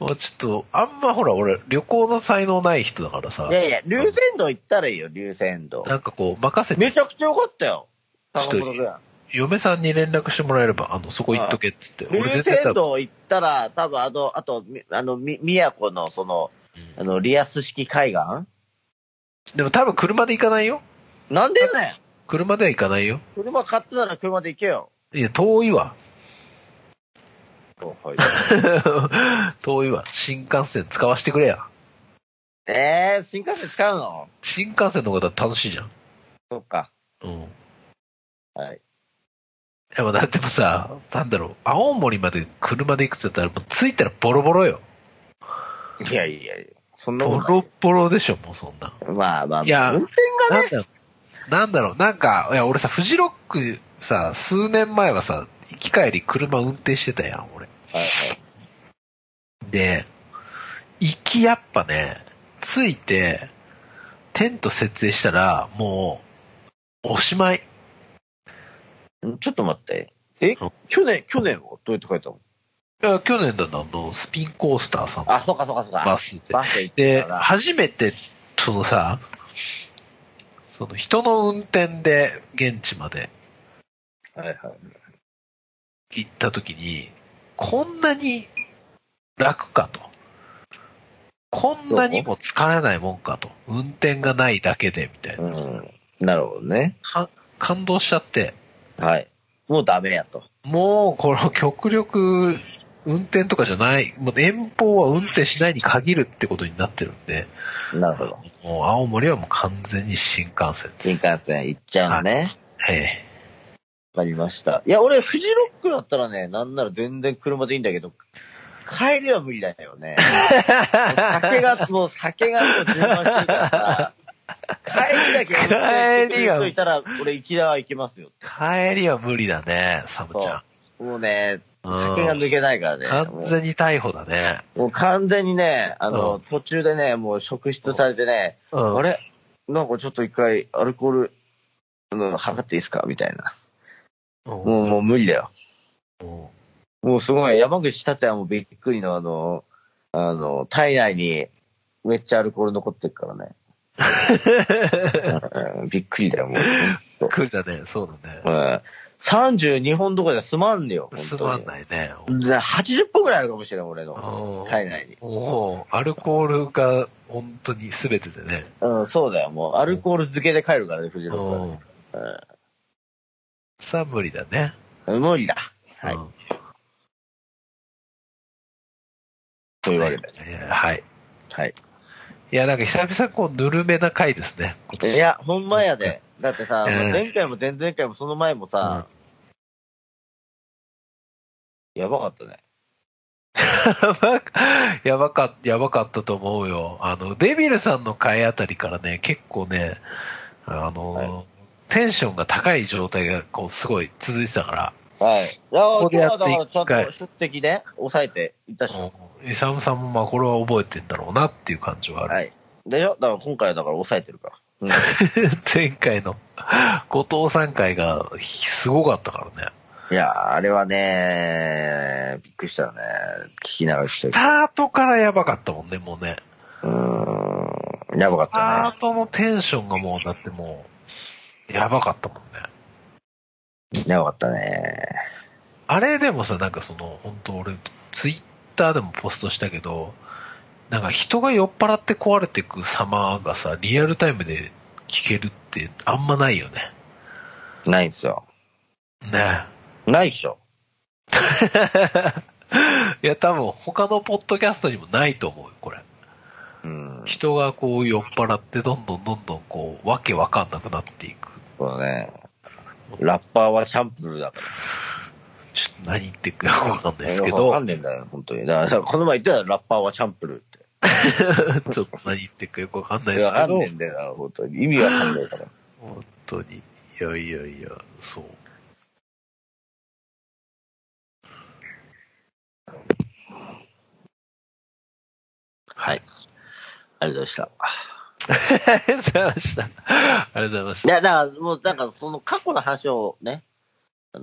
もうちょっと、あんまほら、俺、旅行の才能ない人だからさ。い、やいや、流線道行ったらいいよ、流線道。なんかこう、任せて、めちゃくちゃよかったよ。ちょっと嫁さんに連絡してもらえれば、あの、そこ行っとけっつって。俺流線道行ったら、多分あの、あと、みあの、み、宮古の、その、あの、リアス式海岸？でも多分車で行かないよ。なんでよねん？車では行かないよ。車買ってたら車で行けよ。いや、遠いわ。はい。遠いわ。新幹線使わせてくれや。えー、新幹線使うの？新幹線の方が楽しいじゃん。そっか。うん。はい。でもだってもさ、なんだろう、青森まで車で行くって言ったら、もう着いたらボロボロよ。いやいやいや、そんなボことロボロでしょ、もうそんな。まあまあ、いや運転がね、なんだろう、なんだろう、なんか、いや、俺さ、フジロックさ、数年前はさ、行き帰り車運転してたやん、俺。はいはい。で、行きやっぱね、着いて、テント設営したら、もう、おしまい。んちょっと待って。えうん去年、去年は？どうやって書いたの？いや、去年だな、あの、スピンコースターさんのあ、そうかそうかそうか。バスで。バスで初めて、そのさ、その人の運転で現地まではいはい。行った時に、こんなに楽かと。こんなにも疲れないもんかと。運転がないだけで、みたいな。うん。なるほどね。か感動しちゃって、はい。もうダメやと。もうこの極力運転とかじゃない、もう遠方は運転しないに限るってことになってるんで、なるほど。もう青森はもう完全に新幹線です。新幹線行っちゃうのね。えわかりました。いや、俺、フジロックだったらね、なんなら全然車でいいんだけど、帰りは無理だよね。酒が、もう酒がもう充満してるからさ、帰りだけ運転してくれる人いたら、俺、行きだは行けますよ。帰りは無理だね、サムちゃもうね、うん酒が抜けないからね。ん。完全に逮捕だね。もう完全にね、あの、うん途中でね、もう職質されてね、うん。あれ？なんかちょっと一回アルコール、あの、測っていいですか？みたいな。うんもう、もう無理だよ。うんもうすごい、山口達也もびっくりのあの、あの、体内にめっちゃアルコール残ってるからね。うんびっくりだよ、もう。ほんと来るだね、そうだね。うん32本どころじゃ済まんねよ、すまんないね。い。80本ぐらいあるかもしれん、俺の。うん体内に。もう、アルコールが本当に全てでね。うん、そうだよ、もう、アルコール漬けで帰るからね、藤野うん。君。さあ無理だね。うん無理だ。はい。うんというわけで。はい。はい。いや、なんか久々こう、ぬるめな回ですね。今年いや、ほんまやで。だってさ、前回も前々回もその前もさ、やばかったね。やばかやばか、ったと思うよ。あの、デビルさんの回あたりからね、結構ね、あの、はいテンションが高い状態が、こう、すごい続いてたから、はい。いや、ここだからちゃん一回と出席で抑えていったし。うんイサムさんもまあ、これは覚えてんだろうなっていう感じはある。はい。でしょ？だから今回はだから抑えてるから。うん。前回の後藤さん回がすごかったからね。いや、あれはね、びっくりしたよね。聞きながらしてるスタ。ートからやばかったもんね、もうね。うーん。やばかっスタたートのテンションがもう、だってもう、やばかったもんね。ね。やばかったね。あれでもさ、なんかその、本当俺、ツイッターでもポストしたけど、なんか人が酔っ払って壊れていく様がさ、リアルタイムで聞けるってあんまないよね。ないんですよ。ねないっしょ。いや、多分他のポッドキャストにもないと思うよ、これ。うん。人がこう酔っ払ってどんどんどんどんこう、わけわかんなくなっていく。そうだね。ラッパーはチャンプルーだから。ちょっと何言ってるかわかんないですけどわかん、ねえんだよ、本当に。だから、この前言ってたラッパーはチャンプルー。ちょっと何言ってるかよくわかんないですけどわかんねえ、んだよな、本当に。意味わかんねえから。本当に。いやいやいや、そう。はい。ありがとうございました。ありがとうございました。ありがとうございました。いや、だから、もう、なんか、その過去の話をね。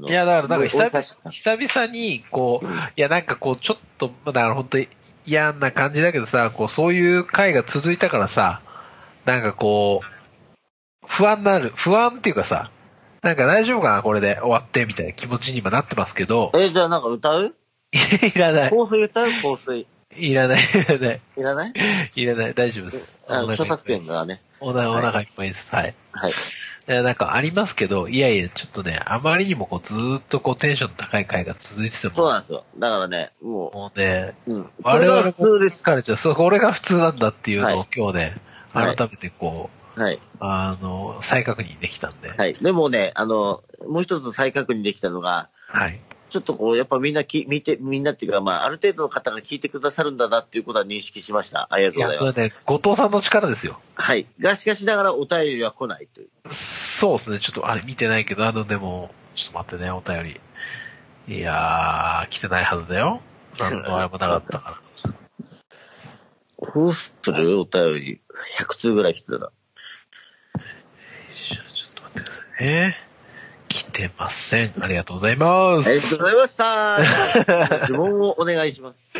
いや、だから、なんか久々、久々に、こう、いや、なんかこう、ちょっと、だから本当に嫌な感じだけどさ、こう、そういう回が続いたからさ、なんかこう、不安になる、不安っていうかさ、なんか大丈夫かなこれで終わって、みたいな気持ちに今なってますけど、え、じゃあなんか歌う？いらない。香水歌う？香水。いらない、いらない。いらない？いらない、大丈夫です。あの、著作権が。がね。お腹お腹いっぱいです。はい。はい。いやなんかありますけど、いやいや、ちょっとね、あまりにもこうずーっとこうテンション高い回が続いてても、そうなんですよ。だからね、ももうね、う、うん。我々もこれが普通です。疲れちゃう。そう、これが普通なんだっていうのはを今日ね、はい改めてこう、はい。あの、再確認できたんで、はい。でもね、あの、もう一つ再確認できたのが、はい。ちょっとこう、やっぱみんなき、見て、みんなっていうか、まあ、ある程度の方が聞いてくださるんだなっていうことは認識しました。ありがいや、とうございます。それね、後藤さんの力ですよ。はい。が、しかしながらお便りは来ないという。そうですね、ちょっとあれ見てないけど、あの、でも、ちょっと待ってね、お便り。いやー、来てないはずだよ。なんのあれもなかったから。どうするお便り。100通ぐらい来てたら。よいしょちょっと待ってくださいね。来てません。ありがとうございます。ありがとうございました。質問をお願いします。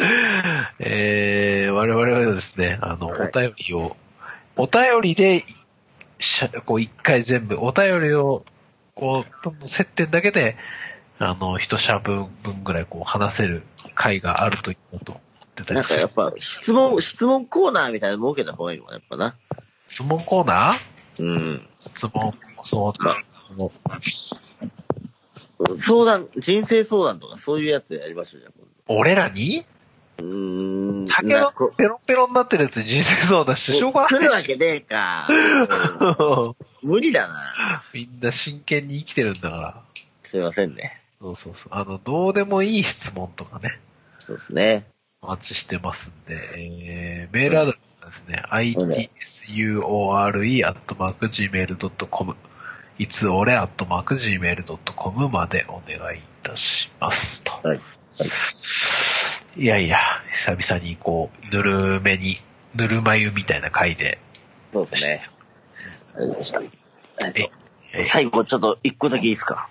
えー、我々はですね、あの、はいお便りを、お便りで、しゃこう、一回全部、お便りを、こう、どんどん接点だけで、あの、一社分分ぐらいこう話せる回があるといいなと思ってたりするなんかやっ。ぱ、質問、質問コーナーみたいなの設けた方がいいのかな、やっぱな。質問コーナー？うん。質問、そうだ。も相談、人生相談とかそういうやつやりましょう、じゃあう俺らに？うーん。酒のペロンペロンになってるやつに人生相談してしょうがないし。来るわけねえか。無理だな。みんな真剣に生きてるんだから。すいませんね。そうそうそう。あの、どうでもいい質問とかね。そうですね。お待ちしてますんで、えー、メールアドレスがですね、itsure.gmail.com いつ俺 .gmail.com までお願いいたしますと。はい。いやいや、久々にこう、ぬるめに、ぬるま湯みたいな回で、そうですね。ありがとうございました。え最後ちょっと一個だけいいですか？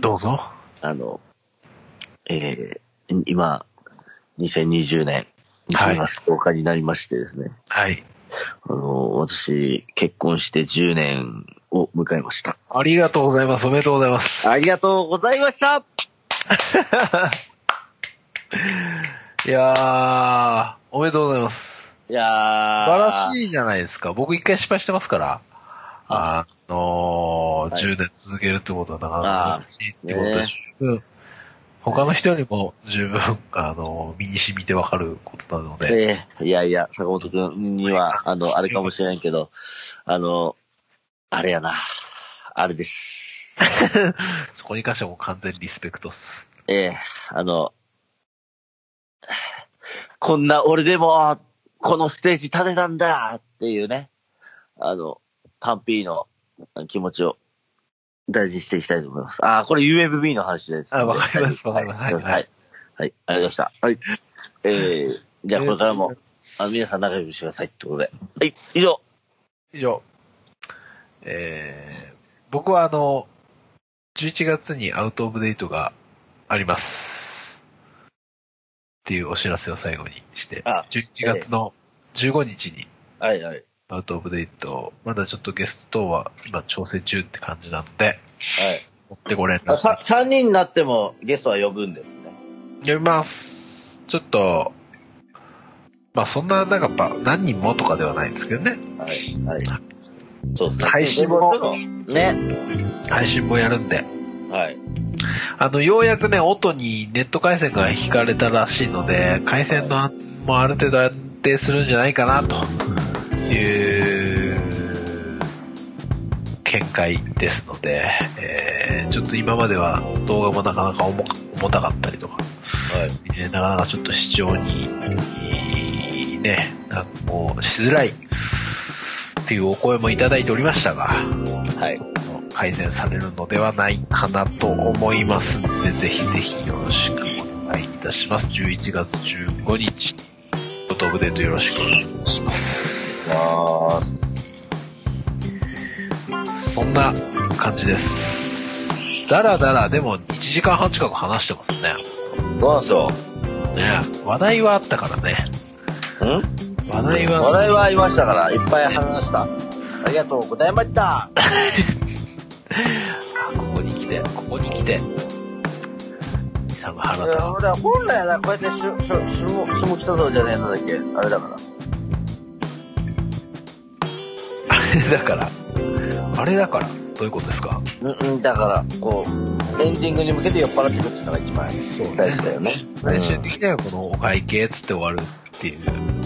どうぞ。あの、えー、今、2020年はい1月10日になりましてですね、はい。あの、私、結婚して10年を迎えました。ありがとうございます。おめでとうございます。ありがとうございました いやー、おめでとうございます。いやー。素晴らしいじゃないですか。僕一回失敗してますから。あのーはい10年続けるってことはなかなか難しいってことはね十分、他の人よりも十分、あのー身に染みてわかることなので。ええいやいや、坂本くんには、あの、あれかもしれんけど、あの、あれやな。あれです。そこに関してはもう完全にリスペクトっす。ええあの、こんな俺でも、このステージ立てたんだっていうね、あの、パンピーの気持ちを大事にしていきたいと思います。ああ、これ UMB の話です、あわかりますわかりますはい。ははいい。はい。ありがとうございました。はい。えー、じゃあこれからも、あの、皆さん仲良くしてくださいってことで。はい、以上。以上。えー、僕はあの、11月にアウトオブデートがあります。っていうお知らせを最後にして、あ11月の15日にはい、はい。アウトオブデート、まだちょっとゲスト等は今調整中って感じなので、はい。持ってご連あさ絡。3人になってもゲストは呼ぶんですね。読みます。ちょっと、まあそんな、なんかやっぱ何人もとかではないですけどね。はい。はい。そうですね。配信もね。配信もやるんで。はい。あの、ようやくね、音にネット回線が引かれたらしいので、回線の安もある程度安定するんじゃないかな、という見解ですので、えー、ちょっと今までは動画もなかなか重たかったりとか、はい。えーなかなかちょっと視聴に、ね、なんかもうしづらいっていうお声もいただいておりましたが、はい。改善されるのではないかなと思いますので、ぜひぜひよろしくお願いいたします。11月15日、フォトオブデートよろしくお願いします。あそんな感じです。だらだらでも1時間半近く話してますね。ー。どうなんすよ。ね話題はあったからね。ん？話題は、話題はありましたから、いっぱい話した。ありがとうございました。あここに来て、ここに来て、本来はこうやってし、し、しも、下北沢じゃねえのだっけ？あれだから。れ だから、あれだから、どういうことですか？うん、うん、だから、こう、エンディングに向けて酔っ払ってくっていうのが一番そう大事だよね。最終的にはこのお会計つって終わるっていう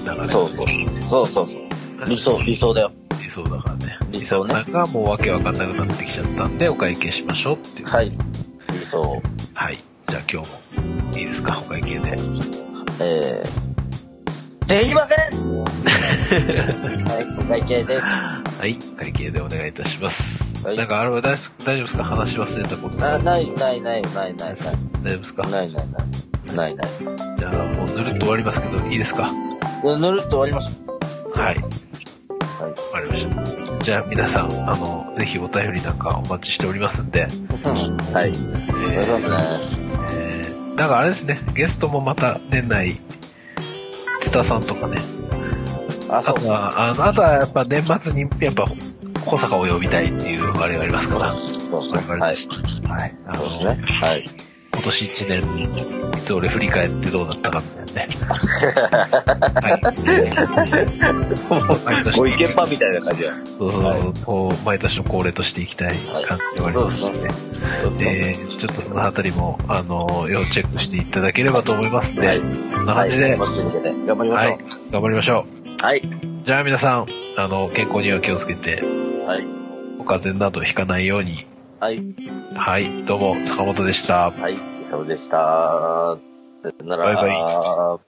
流れ。そうそう。そうそうそう。理想、理想だよ。理想だからね。理想ねさんがもうわけわかんなくなってきちゃったんで、お会計しましょうっていう。はい。理想。はい。じゃあ今日もいいですか、お会計で。えー、できません はい、お会計です。はい。会計でお願いいたします。はいなんかあれは大丈夫大丈夫ですか？話し忘れたことあ、大丈ない、ない、ない、ない、ない、夫ですか？ない、ない、ない、ない、ない。じゃあもうぬるっと終わりますけど、いいですか？でぬるっと終わりましはい。た。はい。わかりました。じゃあ皆さん、あの、ぜひお便りなんかお待ちしておりますんで、はい。お願いしますね。えー、なんかあれですね、ゲストもまた年内、津田さんとかね、あ、と。は、あの、あとはやっぱ年末にやっぱ小坂を呼びたいっていうあれがありますから、そうですね。はい。はい。あの、そうですね。はい。今年1年、いつ俺振り返ってどうだったかみたいなね。はい。毎年ご意見番みたいな感じだ。そうそうそう、こう、毎年の恒例としていきたい感じでありますので、えー、ちょっとそのあたりも、あの、要チェックしていただければと思いますんで、はいこんな感じで、はい。頑張りましょはい、頑張りましょう。はい。う。じゃあ皆さん、あの、健康には気をつけて、はい。お風邪などひかないように、はい。はい、どうも、坂本でした。はい。以上でした。さよなら。バイバイ